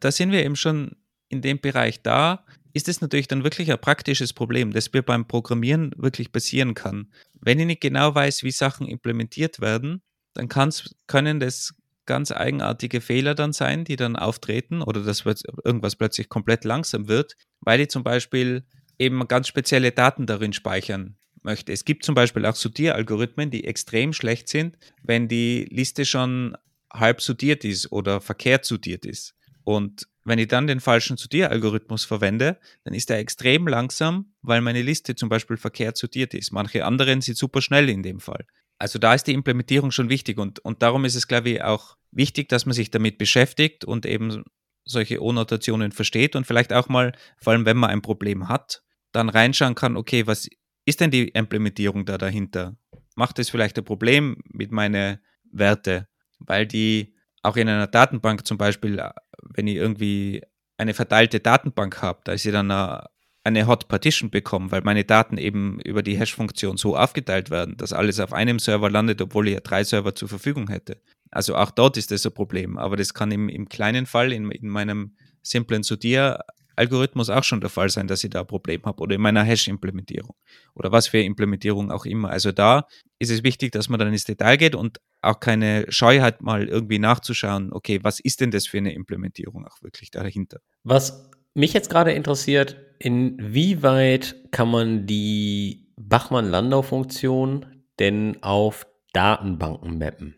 Da sind wir eben schon in dem Bereich da, ist es natürlich dann wirklich ein praktisches Problem, das mir beim Programmieren wirklich passieren kann. Wenn ich nicht genau weiß, wie Sachen implementiert werden, dann können das ganz eigenartige Fehler dann sein, die dann auftreten oder dass irgendwas plötzlich komplett langsam wird, weil ich zum Beispiel eben ganz spezielle Daten darin speichern möchte. Es gibt zum Beispiel auch Sortieralgorithmen, die extrem schlecht sind, wenn die Liste schon halb sortiert ist oder verkehrt sortiert ist. Und wenn ich dann den falschen Sortieralgorithmus verwende, dann ist er extrem langsam, weil meine Liste zum Beispiel verkehrt sortiert ist. Manche anderen sind super schnell in dem Fall. Also da ist die Implementierung schon wichtig und, und darum ist es, glaube ich, auch wichtig, dass man sich damit beschäftigt und eben solche O-Notationen versteht und vielleicht auch mal, vor allem wenn man ein Problem hat, dann reinschauen kann, okay, was ist denn die Implementierung da dahinter? Macht es vielleicht ein Problem mit meinen Werte? Weil die auch in einer Datenbank zum Beispiel wenn ich irgendwie eine verteilte Datenbank habe, da ist sie dann eine, eine Hot Partition bekommen, weil meine Daten eben über die Hash-Funktion so aufgeteilt werden, dass alles auf einem Server landet, obwohl ich ja drei Server zur Verfügung hätte. Also auch dort ist das ein Problem. Aber das kann im, im kleinen Fall, in, in meinem simplen Sortier Algorithmus auch schon der Fall sein, dass ich da ein Problem habe oder in meiner Hash-Implementierung oder was für Implementierung auch immer. Also da ist es wichtig, dass man dann ins Detail geht und auch keine Scheu hat, mal irgendwie nachzuschauen, okay, was ist denn das für eine Implementierung auch wirklich dahinter? Was mich jetzt gerade interessiert, inwieweit kann man die Bachmann-Landau-Funktion denn auf Datenbanken mappen?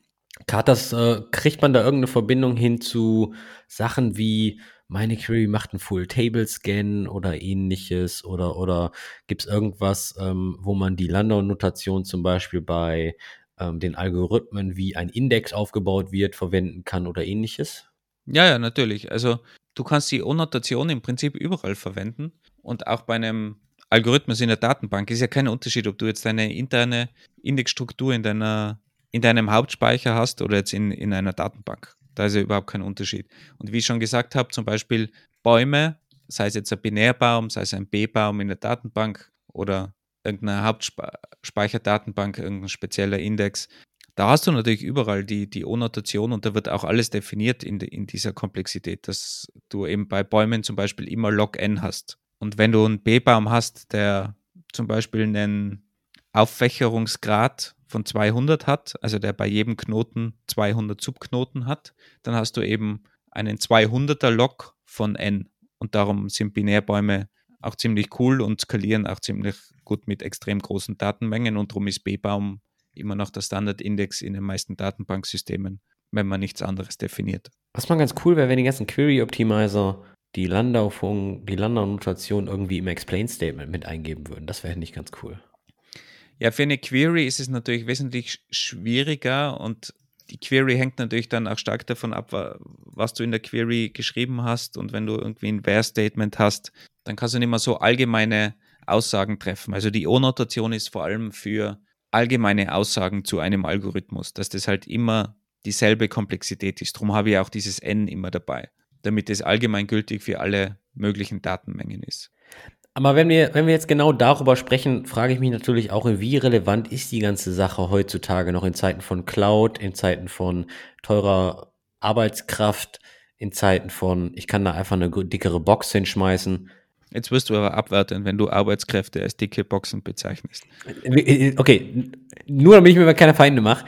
Hat das, äh, kriegt man da irgendeine Verbindung hin zu Sachen wie meine Query macht einen Full-Table-Scan oder ähnliches oder, oder gibt es irgendwas, ähm, wo man die Landau-Notation zum Beispiel bei ähm, den Algorithmen, wie ein Index aufgebaut wird, verwenden kann oder ähnliches? Ja, ja, natürlich. Also du kannst die O-Notation im Prinzip überall verwenden und auch bei einem Algorithmus in der Datenbank ist ja kein Unterschied, ob du jetzt deine interne Indexstruktur in, deiner, in deinem Hauptspeicher hast oder jetzt in, in einer Datenbank. Da ist ja überhaupt kein Unterschied. Und wie ich schon gesagt habe, zum Beispiel Bäume, sei es jetzt ein Binärbaum, sei es ein B-Baum in der Datenbank oder irgendeine Hauptspeicherdatenbank, irgendein spezieller Index, da hast du natürlich überall die, die O-Notation und da wird auch alles definiert in, in dieser Komplexität, dass du eben bei Bäumen zum Beispiel immer log-n hast. Und wenn du einen B-Baum hast, der zum Beispiel einen Auffächerungsgrad von 200 hat, also der bei jedem Knoten 200 Subknoten hat, dann hast du eben einen 200er Log von n. Und darum sind Binärbäume auch ziemlich cool und skalieren auch ziemlich gut mit extrem großen Datenmengen und darum ist B-Baum immer noch der Standardindex in den meisten Datenbanksystemen, wenn man nichts anderes definiert. Was man ganz cool wäre, wenn die ganzen Query Optimizer die Landau, die Landau-Notation irgendwie im Explain-Statement mit eingeben würden. Das wäre nicht ganz cool. Ja, für eine Query ist es natürlich wesentlich schwieriger und die Query hängt natürlich dann auch stark davon ab, was du in der Query geschrieben hast. Und wenn du irgendwie ein Where-Statement hast, dann kannst du nicht mehr so allgemeine Aussagen treffen. Also die O-Notation ist vor allem für allgemeine Aussagen zu einem Algorithmus, dass das halt immer dieselbe Komplexität ist. Darum habe ich auch dieses N immer dabei damit es allgemeingültig für alle möglichen Datenmengen ist. Aber wenn wir, wenn wir jetzt genau darüber sprechen, frage ich mich natürlich auch, wie relevant ist die ganze Sache heutzutage noch in Zeiten von Cloud, in Zeiten von teurer Arbeitskraft, in Zeiten von, ich kann da einfach eine dickere Box hinschmeißen. Jetzt wirst du aber abwerten, wenn du Arbeitskräfte als dicke Boxen bezeichnest. Okay, nur damit ich mir keine Feinde mache.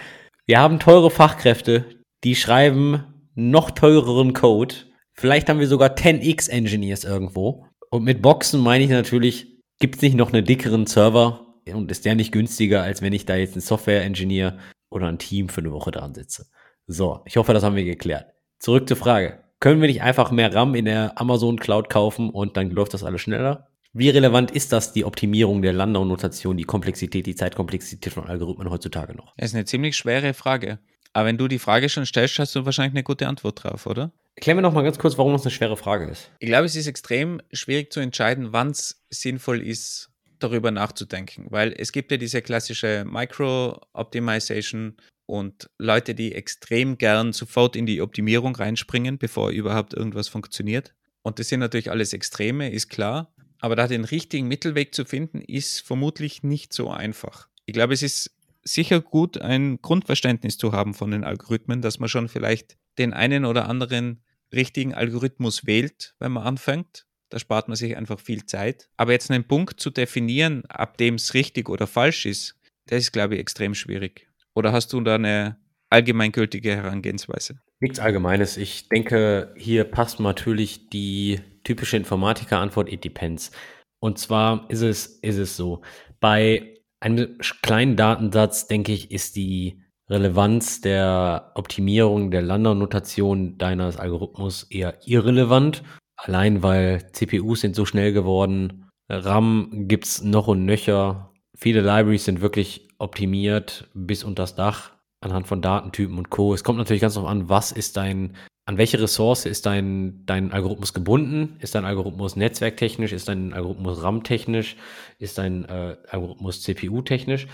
Wir haben teure Fachkräfte, die schreiben noch teureren Code Vielleicht haben wir sogar 10x Engineers irgendwo. Und mit Boxen meine ich natürlich, gibt es nicht noch einen dickeren Server und ist der nicht günstiger, als wenn ich da jetzt einen Software-Engineer oder ein Team für eine Woche dran sitze. So, ich hoffe, das haben wir geklärt. Zurück zur Frage. Können wir nicht einfach mehr RAM in der Amazon Cloud kaufen und dann läuft das alles schneller? Wie relevant ist das, die Optimierung der Landau-Notation, die Komplexität, die Zeitkomplexität von Algorithmen heutzutage noch? Das ist eine ziemlich schwere Frage. Aber wenn du die Frage schon stellst, hast du wahrscheinlich eine gute Antwort drauf, oder? Erklär mir noch mal ganz kurz, warum das eine schwere Frage ist. Ich glaube, es ist extrem schwierig zu entscheiden, wann es sinnvoll ist, darüber nachzudenken, weil es gibt ja diese klassische Micro-Optimization und Leute, die extrem gern sofort in die Optimierung reinspringen, bevor überhaupt irgendwas funktioniert. Und das sind natürlich alles Extreme, ist klar. Aber da den richtigen Mittelweg zu finden, ist vermutlich nicht so einfach. Ich glaube, es ist sicher gut, ein Grundverständnis zu haben von den Algorithmen, dass man schon vielleicht den einen oder anderen richtigen Algorithmus wählt, wenn man anfängt. Da spart man sich einfach viel Zeit. Aber jetzt einen Punkt zu definieren, ab dem es richtig oder falsch ist, das ist, glaube ich, extrem schwierig. Oder hast du da eine allgemeingültige Herangehensweise? Nichts Allgemeines. Ich denke, hier passt natürlich die typische Informatiker-Antwort, it depends. Und zwar ist es, ist es so, bei einem kleinen Datensatz, denke ich, ist die Relevanz der Optimierung der Landau-Notation deines Algorithmus eher irrelevant. Allein weil CPUs sind so schnell geworden, RAM gibt es noch und nöcher. Viele Libraries sind wirklich optimiert bis unter das Dach anhand von Datentypen und Co. Es kommt natürlich ganz darauf an, was ist dein an welche Ressource ist dein, dein Algorithmus gebunden? Ist dein Algorithmus netzwerktechnisch? Ist dein Algorithmus RAM-technisch? Ist dein äh, Algorithmus CPU-technisch?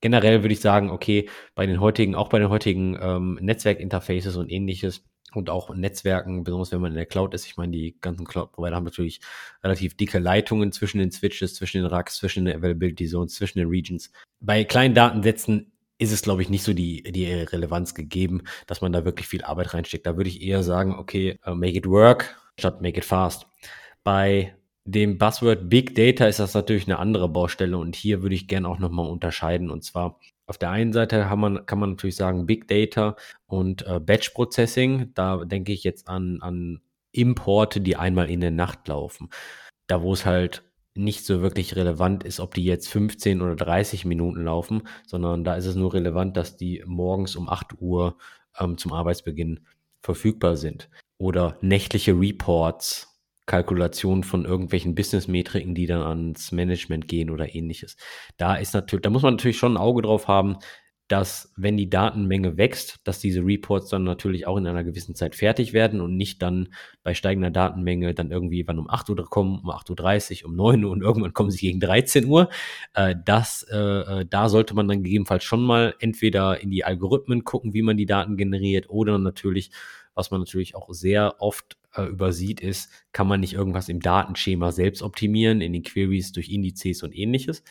Generell würde ich sagen, okay, bei den heutigen, auch bei den heutigen ähm, Netzwerkinterfaces und ähnliches und auch Netzwerken, besonders wenn man in der Cloud ist, ich meine, die ganzen Cloud-Provider haben natürlich relativ dicke Leitungen zwischen den Switches, zwischen den Racks, zwischen den Availability Zones, zwischen den Regions. Bei kleinen Datensätzen ist es, glaube ich, nicht so die, die Relevanz gegeben, dass man da wirklich viel Arbeit reinsteckt. Da würde ich eher sagen, okay, uh, make it work statt make it fast. Bei dem Buzzword Big Data ist das natürlich eine andere Baustelle und hier würde ich gerne auch nochmal unterscheiden. Und zwar auf der einen Seite man, kann man natürlich sagen Big Data und äh, Batch Processing. Da denke ich jetzt an, an Importe, die einmal in der Nacht laufen. Da wo es halt nicht so wirklich relevant ist, ob die jetzt 15 oder 30 Minuten laufen, sondern da ist es nur relevant, dass die morgens um 8 Uhr ähm, zum Arbeitsbeginn verfügbar sind. Oder nächtliche Reports, Kalkulationen von irgendwelchen Business-Metriken, die dann ans Management gehen oder ähnliches. Da ist natürlich, da muss man natürlich schon ein Auge drauf haben, dass wenn die Datenmenge wächst, dass diese Reports dann natürlich auch in einer gewissen Zeit fertig werden und nicht dann bei steigender Datenmenge dann irgendwie wann um 8 Uhr kommen, um 8.30 Uhr, um 9 Uhr und [LAUGHS] irgendwann kommen sie gegen 13 Uhr. Äh, das, äh, äh, da sollte man dann gegebenenfalls schon mal entweder in die Algorithmen gucken, wie man die Daten generiert oder natürlich, was man natürlich auch sehr oft äh, übersieht, ist, kann man nicht irgendwas im Datenschema selbst optimieren, in den Queries durch Indizes und ähnliches.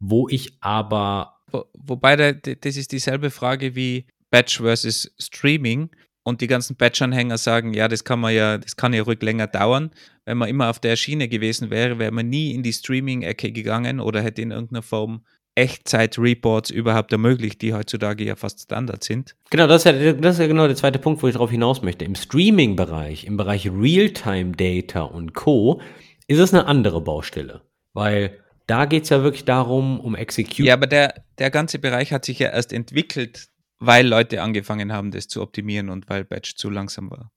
Wo ich aber wo, wobei der, das ist dieselbe Frage wie Batch versus Streaming. Und die ganzen Batch-Anhänger sagen, ja, das kann man ja, das kann ja ruhig länger dauern. Wenn man immer auf der Schiene gewesen wäre, wäre man nie in die Streaming-Ecke gegangen oder hätte in irgendeiner Form Echtzeit-Reports überhaupt ermöglicht, die heutzutage ja fast Standard sind. Genau, das ist, ja, das ist ja genau der zweite Punkt, wo ich darauf hinaus möchte. Im Streaming-Bereich, im Bereich Realtime-Data und Co. ist es eine andere Baustelle, weil da geht es ja wirklich darum, um Execute. Ja, aber der, der ganze Bereich hat sich ja erst entwickelt, weil Leute angefangen haben, das zu optimieren und weil Batch zu langsam war.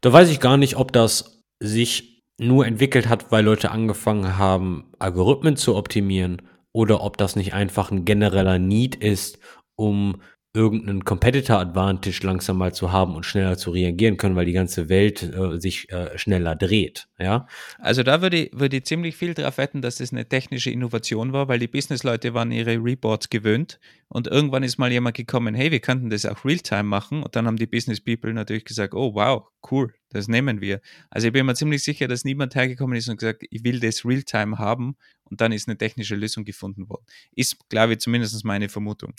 Da weiß ich gar nicht, ob das sich nur entwickelt hat, weil Leute angefangen haben, Algorithmen zu optimieren oder ob das nicht einfach ein genereller Need ist, um irgendeinen Competitor Advantage langsam mal zu haben und schneller zu reagieren können, weil die ganze Welt äh, sich äh, schneller dreht, ja. Also da würde ich, würde ich ziemlich viel darauf wetten, dass das eine technische Innovation war, weil die Businessleute waren ihre Reports gewöhnt und irgendwann ist mal jemand gekommen, hey, wir könnten das auch Realtime machen und dann haben die Business People natürlich gesagt, oh wow, cool, das nehmen wir. Also ich bin mir ziemlich sicher, dass niemand hergekommen ist und gesagt, ich will das Realtime haben und dann ist eine technische Lösung gefunden worden. Ist, glaube ich, zumindest meine Vermutung.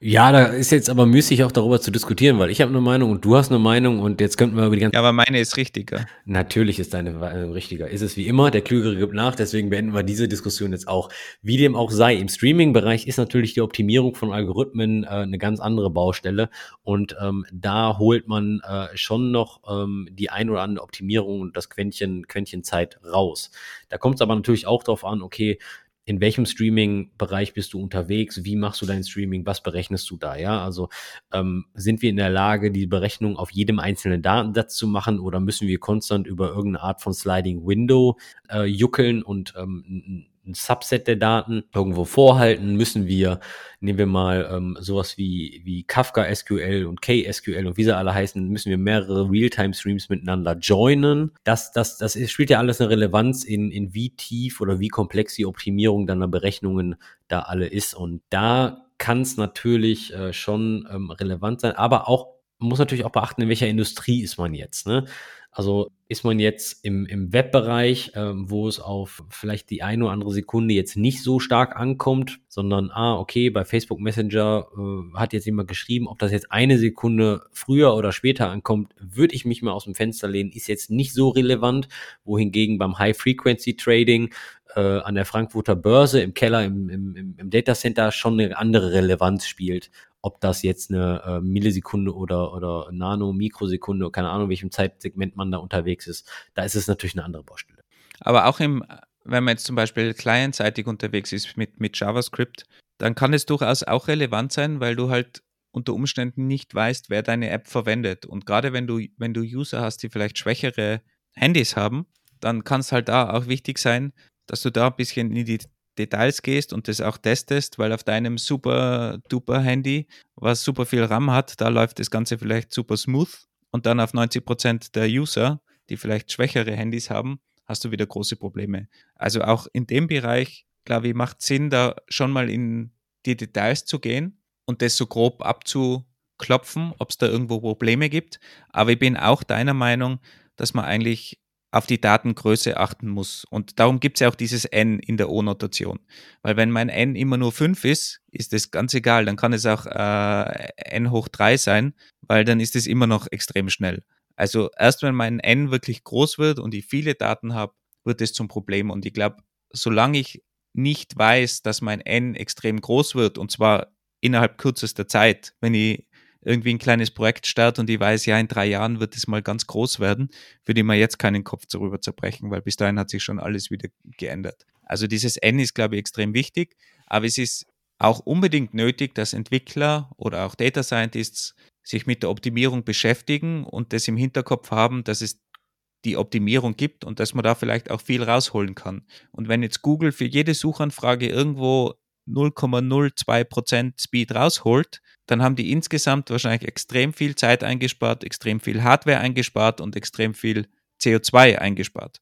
Ja, da ist jetzt aber müßig auch darüber zu diskutieren, weil ich habe eine Meinung und du hast eine Meinung und jetzt könnten wir über die ganze. Ja, aber meine ist richtiger. Natürlich ist deine äh, richtiger. Ist es wie immer, der Klügere gibt nach, deswegen beenden wir diese Diskussion jetzt auch. Wie dem auch sei, im Streaming-Bereich ist natürlich die Optimierung von Algorithmen äh, eine ganz andere Baustelle und ähm, da holt man äh, schon noch ähm, die ein oder andere Optimierung und das Quäntchen, Quäntchen Zeit raus. Da kommt es aber natürlich auch darauf an, okay, in welchem Streaming-Bereich bist du unterwegs, wie machst du dein Streaming, was berechnest du da, ja? Also ähm, sind wir in der Lage, die Berechnung auf jedem einzelnen Datensatz zu machen oder müssen wir konstant über irgendeine Art von Sliding Window äh, juckeln und ähm, ein Subset der Daten irgendwo vorhalten, müssen wir, nehmen wir mal ähm, sowas wie, wie Kafka SQL und KSQL und wie sie alle heißen, müssen wir mehrere Realtime-Streams miteinander joinen. Das, das, das spielt ja alles eine Relevanz in, in wie tief oder wie komplex die Optimierung deiner Berechnungen da alle ist. Und da kann es natürlich äh, schon ähm, relevant sein, aber auch, muss natürlich auch beachten, in welcher Industrie ist man jetzt. Ne? Also ist man jetzt im, im Webbereich, ähm, wo es auf vielleicht die eine oder andere Sekunde jetzt nicht so stark ankommt, sondern, ah, okay, bei Facebook Messenger äh, hat jetzt jemand geschrieben, ob das jetzt eine Sekunde früher oder später ankommt, würde ich mich mal aus dem Fenster lehnen, ist jetzt nicht so relevant, wohingegen beim High-Frequency-Trading äh, an der Frankfurter Börse im Keller, im, im, im Data Center schon eine andere Relevanz spielt ob das jetzt eine äh, Millisekunde oder, oder Nano, Mikrosekunde, keine Ahnung, welchem Zeitsegment man da unterwegs ist, da ist es natürlich eine andere Baustelle. Aber auch im, wenn man jetzt zum Beispiel clientseitig unterwegs ist mit, mit JavaScript, dann kann es durchaus auch relevant sein, weil du halt unter Umständen nicht weißt, wer deine App verwendet. Und gerade wenn du, wenn du User hast, die vielleicht schwächere Handys haben, dann kann es halt da auch wichtig sein, dass du da ein bisschen in die Details gehst und das auch testest, weil auf deinem super duper Handy, was super viel RAM hat, da läuft das Ganze vielleicht super smooth und dann auf 90 Prozent der User, die vielleicht schwächere Handys haben, hast du wieder große Probleme. Also auch in dem Bereich, glaube ich, macht Sinn, da schon mal in die Details zu gehen und das so grob abzuklopfen, ob es da irgendwo Probleme gibt. Aber ich bin auch deiner Meinung, dass man eigentlich auf die Datengröße achten muss. Und darum gibt es ja auch dieses n in der O-Notation. Weil wenn mein n immer nur 5 ist, ist das ganz egal. Dann kann es auch äh, n hoch 3 sein, weil dann ist es immer noch extrem schnell. Also erst wenn mein n wirklich groß wird und ich viele Daten habe, wird es zum Problem. Und ich glaube, solange ich nicht weiß, dass mein N extrem groß wird, und zwar innerhalb kürzester Zeit, wenn ich irgendwie ein kleines Projekt starte und ich weiß, ja, in drei Jahren wird es mal ganz groß werden, würde ich mir jetzt keinen Kopf darüber zerbrechen, weil bis dahin hat sich schon alles wieder geändert. Also dieses N ist, glaube ich, extrem wichtig, aber es ist auch unbedingt nötig, dass Entwickler oder auch Data Scientists sich mit der Optimierung beschäftigen und das im Hinterkopf haben, dass es die Optimierung gibt und dass man da vielleicht auch viel rausholen kann. Und wenn jetzt Google für jede Suchanfrage irgendwo 0,02% Speed rausholt, dann haben die insgesamt wahrscheinlich extrem viel Zeit eingespart, extrem viel Hardware eingespart und extrem viel CO2 eingespart.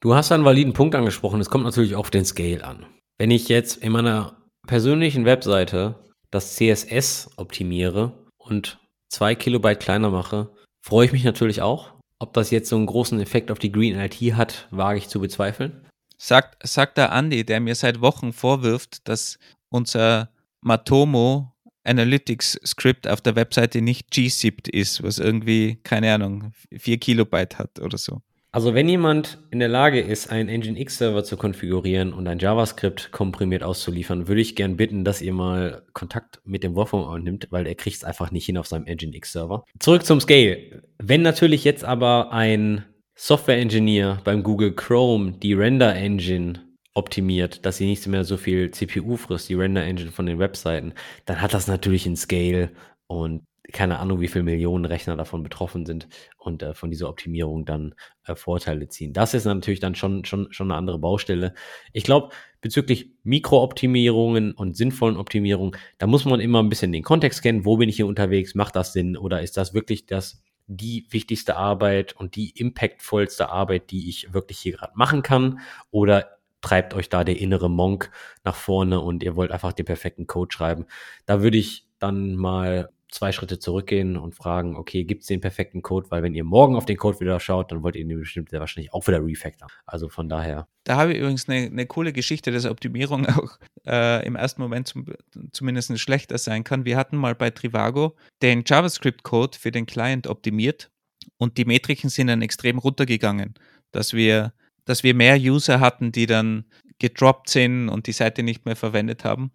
Du hast einen validen Punkt angesprochen. Es kommt natürlich auf den Scale an. Wenn ich jetzt in meiner persönlichen Webseite das CSS optimiere und zwei Kilobyte kleiner mache, freue ich mich natürlich auch. Ob das jetzt so einen großen Effekt auf die Green IT hat, wage ich zu bezweifeln. Sagt, sagt der Andi, der mir seit Wochen vorwirft, dass unser Matomo Analytics Script auf der Webseite nicht gzipped ist, was irgendwie, keine Ahnung, 4 Kilobyte hat oder so. Also wenn jemand in der Lage ist, einen Nginx-Server zu konfigurieren und ein JavaScript komprimiert auszuliefern, würde ich gern bitten, dass ihr mal Kontakt mit dem Wolfram aufnimmt, weil er kriegt es einfach nicht hin auf seinem Nginx-Server. Zurück zum Scale. Wenn natürlich jetzt aber ein Software-Engineer beim Google Chrome die Render-Engine optimiert, dass sie nicht mehr so viel CPU frisst, die Render-Engine von den Webseiten, dann hat das natürlich einen Scale und keine Ahnung, wie viele Millionen Rechner davon betroffen sind und äh, von dieser Optimierung dann äh, Vorteile ziehen. Das ist natürlich dann schon, schon, schon eine andere Baustelle. Ich glaube, bezüglich Mikrooptimierungen und sinnvollen Optimierungen, da muss man immer ein bisschen den Kontext kennen. Wo bin ich hier unterwegs? Macht das Sinn? Oder ist das wirklich das, die wichtigste Arbeit und die impactvollste Arbeit, die ich wirklich hier gerade machen kann? Oder treibt euch da der innere Monk nach vorne und ihr wollt einfach den perfekten Code schreiben? Da würde ich dann mal zwei Schritte zurückgehen und fragen, okay, gibt es den perfekten Code? Weil wenn ihr morgen auf den Code wieder schaut, dann wollt ihr den bestimmt sehr wahrscheinlich auch wieder refactoren. Also von daher. Da habe ich übrigens eine, eine coole Geschichte, dass Optimierung [LAUGHS] auch äh, im ersten Moment zum, zumindest schlechter sein kann. Wir hatten mal bei Trivago den JavaScript-Code für den Client optimiert und die Metriken sind dann extrem runtergegangen, dass wir, dass wir mehr User hatten, die dann gedroppt sind und die Seite nicht mehr verwendet haben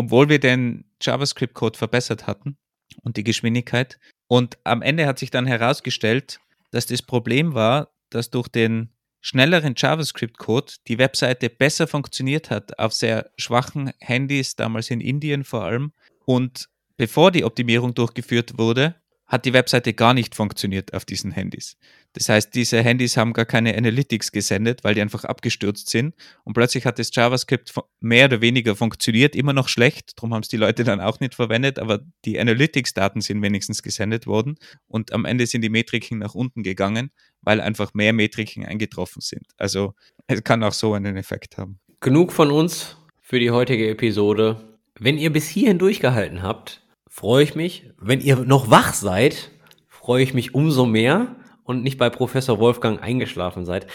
obwohl wir den JavaScript-Code verbessert hatten und die Geschwindigkeit. Und am Ende hat sich dann herausgestellt, dass das Problem war, dass durch den schnelleren JavaScript-Code die Webseite besser funktioniert hat auf sehr schwachen Handys, damals in Indien vor allem. Und bevor die Optimierung durchgeführt wurde, hat die Webseite gar nicht funktioniert auf diesen Handys. Das heißt, diese Handys haben gar keine Analytics gesendet, weil die einfach abgestürzt sind. Und plötzlich hat das JavaScript mehr oder weniger funktioniert, immer noch schlecht. Darum haben es die Leute dann auch nicht verwendet, aber die Analytics-Daten sind wenigstens gesendet worden. Und am Ende sind die Metriken nach unten gegangen, weil einfach mehr Metriken eingetroffen sind. Also es kann auch so einen Effekt haben. Genug von uns für die heutige Episode. Wenn ihr bis hierhin durchgehalten habt, freue ich mich. Wenn ihr noch wach seid, freue ich mich umso mehr und nicht bei Professor Wolfgang eingeschlafen seid.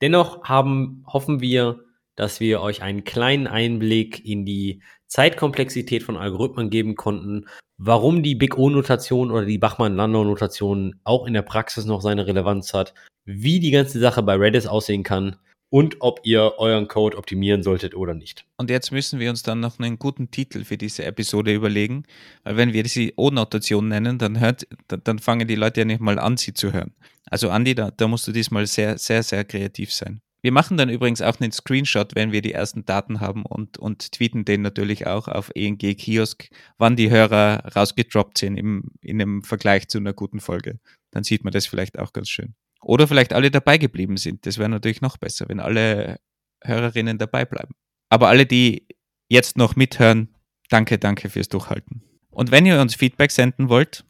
Dennoch haben, hoffen wir, dass wir euch einen kleinen Einblick in die Zeitkomplexität von Algorithmen geben konnten, warum die Big O-Notation oder die Bachmann-Landau-Notation auch in der Praxis noch seine Relevanz hat, wie die ganze Sache bei Redis aussehen kann und ob ihr euren Code optimieren solltet oder nicht. Und jetzt müssen wir uns dann noch einen guten Titel für diese Episode überlegen, weil wenn wir sie O-Notation nennen, dann, hört, dann fangen die Leute ja nicht mal an, sie zu hören. Also Andi, da, da musst du diesmal sehr, sehr, sehr kreativ sein. Wir machen dann übrigens auch einen Screenshot, wenn wir die ersten Daten haben und, und tweeten den natürlich auch auf ENG Kiosk, wann die Hörer rausgedroppt sind im, in einem Vergleich zu einer guten Folge. Dann sieht man das vielleicht auch ganz schön. Oder vielleicht alle dabei geblieben sind. Das wäre natürlich noch besser, wenn alle Hörerinnen dabei bleiben. Aber alle, die jetzt noch mithören, danke, danke fürs Durchhalten. Und wenn ihr uns Feedback senden wollt,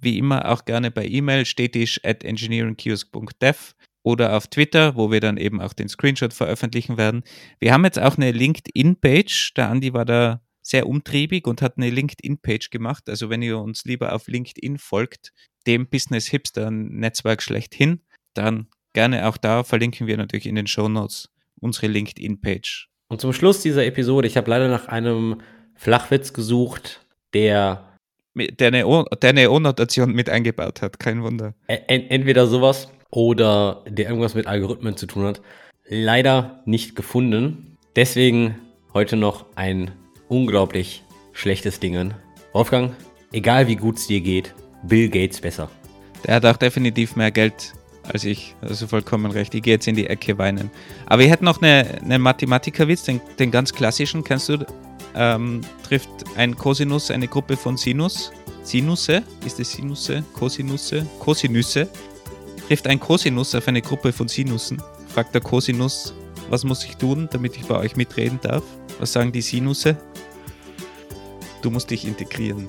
wie immer auch gerne per E-Mail stetisch at engineeringkiosk.dev oder auf Twitter, wo wir dann eben auch den Screenshot veröffentlichen werden. Wir haben jetzt auch eine LinkedIn-Page. Der Andi war da sehr umtriebig und hat eine LinkedIn-Page gemacht. Also wenn ihr uns lieber auf LinkedIn folgt, dem Business Hipster Netzwerk schlechthin, dann gerne auch da verlinken wir natürlich in den Show Notes unsere LinkedIn-Page. Und zum Schluss dieser Episode, ich habe leider nach einem Flachwitz gesucht, der der eine, O-Notation mit eingebaut hat, kein Wunder. Entweder sowas oder der irgendwas mit Algorithmen zu tun hat. leider nicht gefunden. Deswegen heute noch ein unglaublich schlechtes Dingen. Wolfgang, egal wie gut es dir geht, Bill Gates besser. Der hat auch definitiv mehr Geld als ich. Also vollkommen recht. Ich gehe jetzt in die Ecke weinen. Aber ich hätte noch eine, einen Mathematikerwitz, den, den ganz klassischen. Kennst du? Ähm, trifft ein Cosinus eine Gruppe von Sinus? Sinusse? Ist es Sinusse? Cosinusse? Cosinüsse? Trifft ein Cosinus auf eine Gruppe von Sinussen? Fragt der Cosinus, was muss ich tun, damit ich bei euch mitreden darf? Was sagen die Sinusse? Du musst dich integrieren.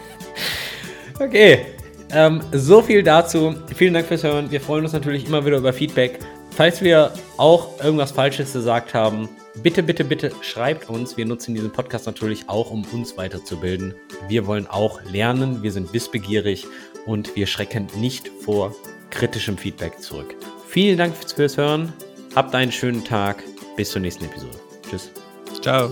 [LAUGHS] okay, ähm, so viel dazu. Vielen Dank fürs Hören. Wir freuen uns natürlich immer wieder über Feedback. Falls wir auch irgendwas Falsches gesagt haben, bitte, bitte, bitte schreibt uns. Wir nutzen diesen Podcast natürlich auch, um uns weiterzubilden. Wir wollen auch lernen. Wir sind wissbegierig und wir schrecken nicht vor kritischem Feedback zurück. Vielen Dank fürs Hören. Habt einen schönen Tag. Bis zur nächsten Episode. Tschüss. Ciao.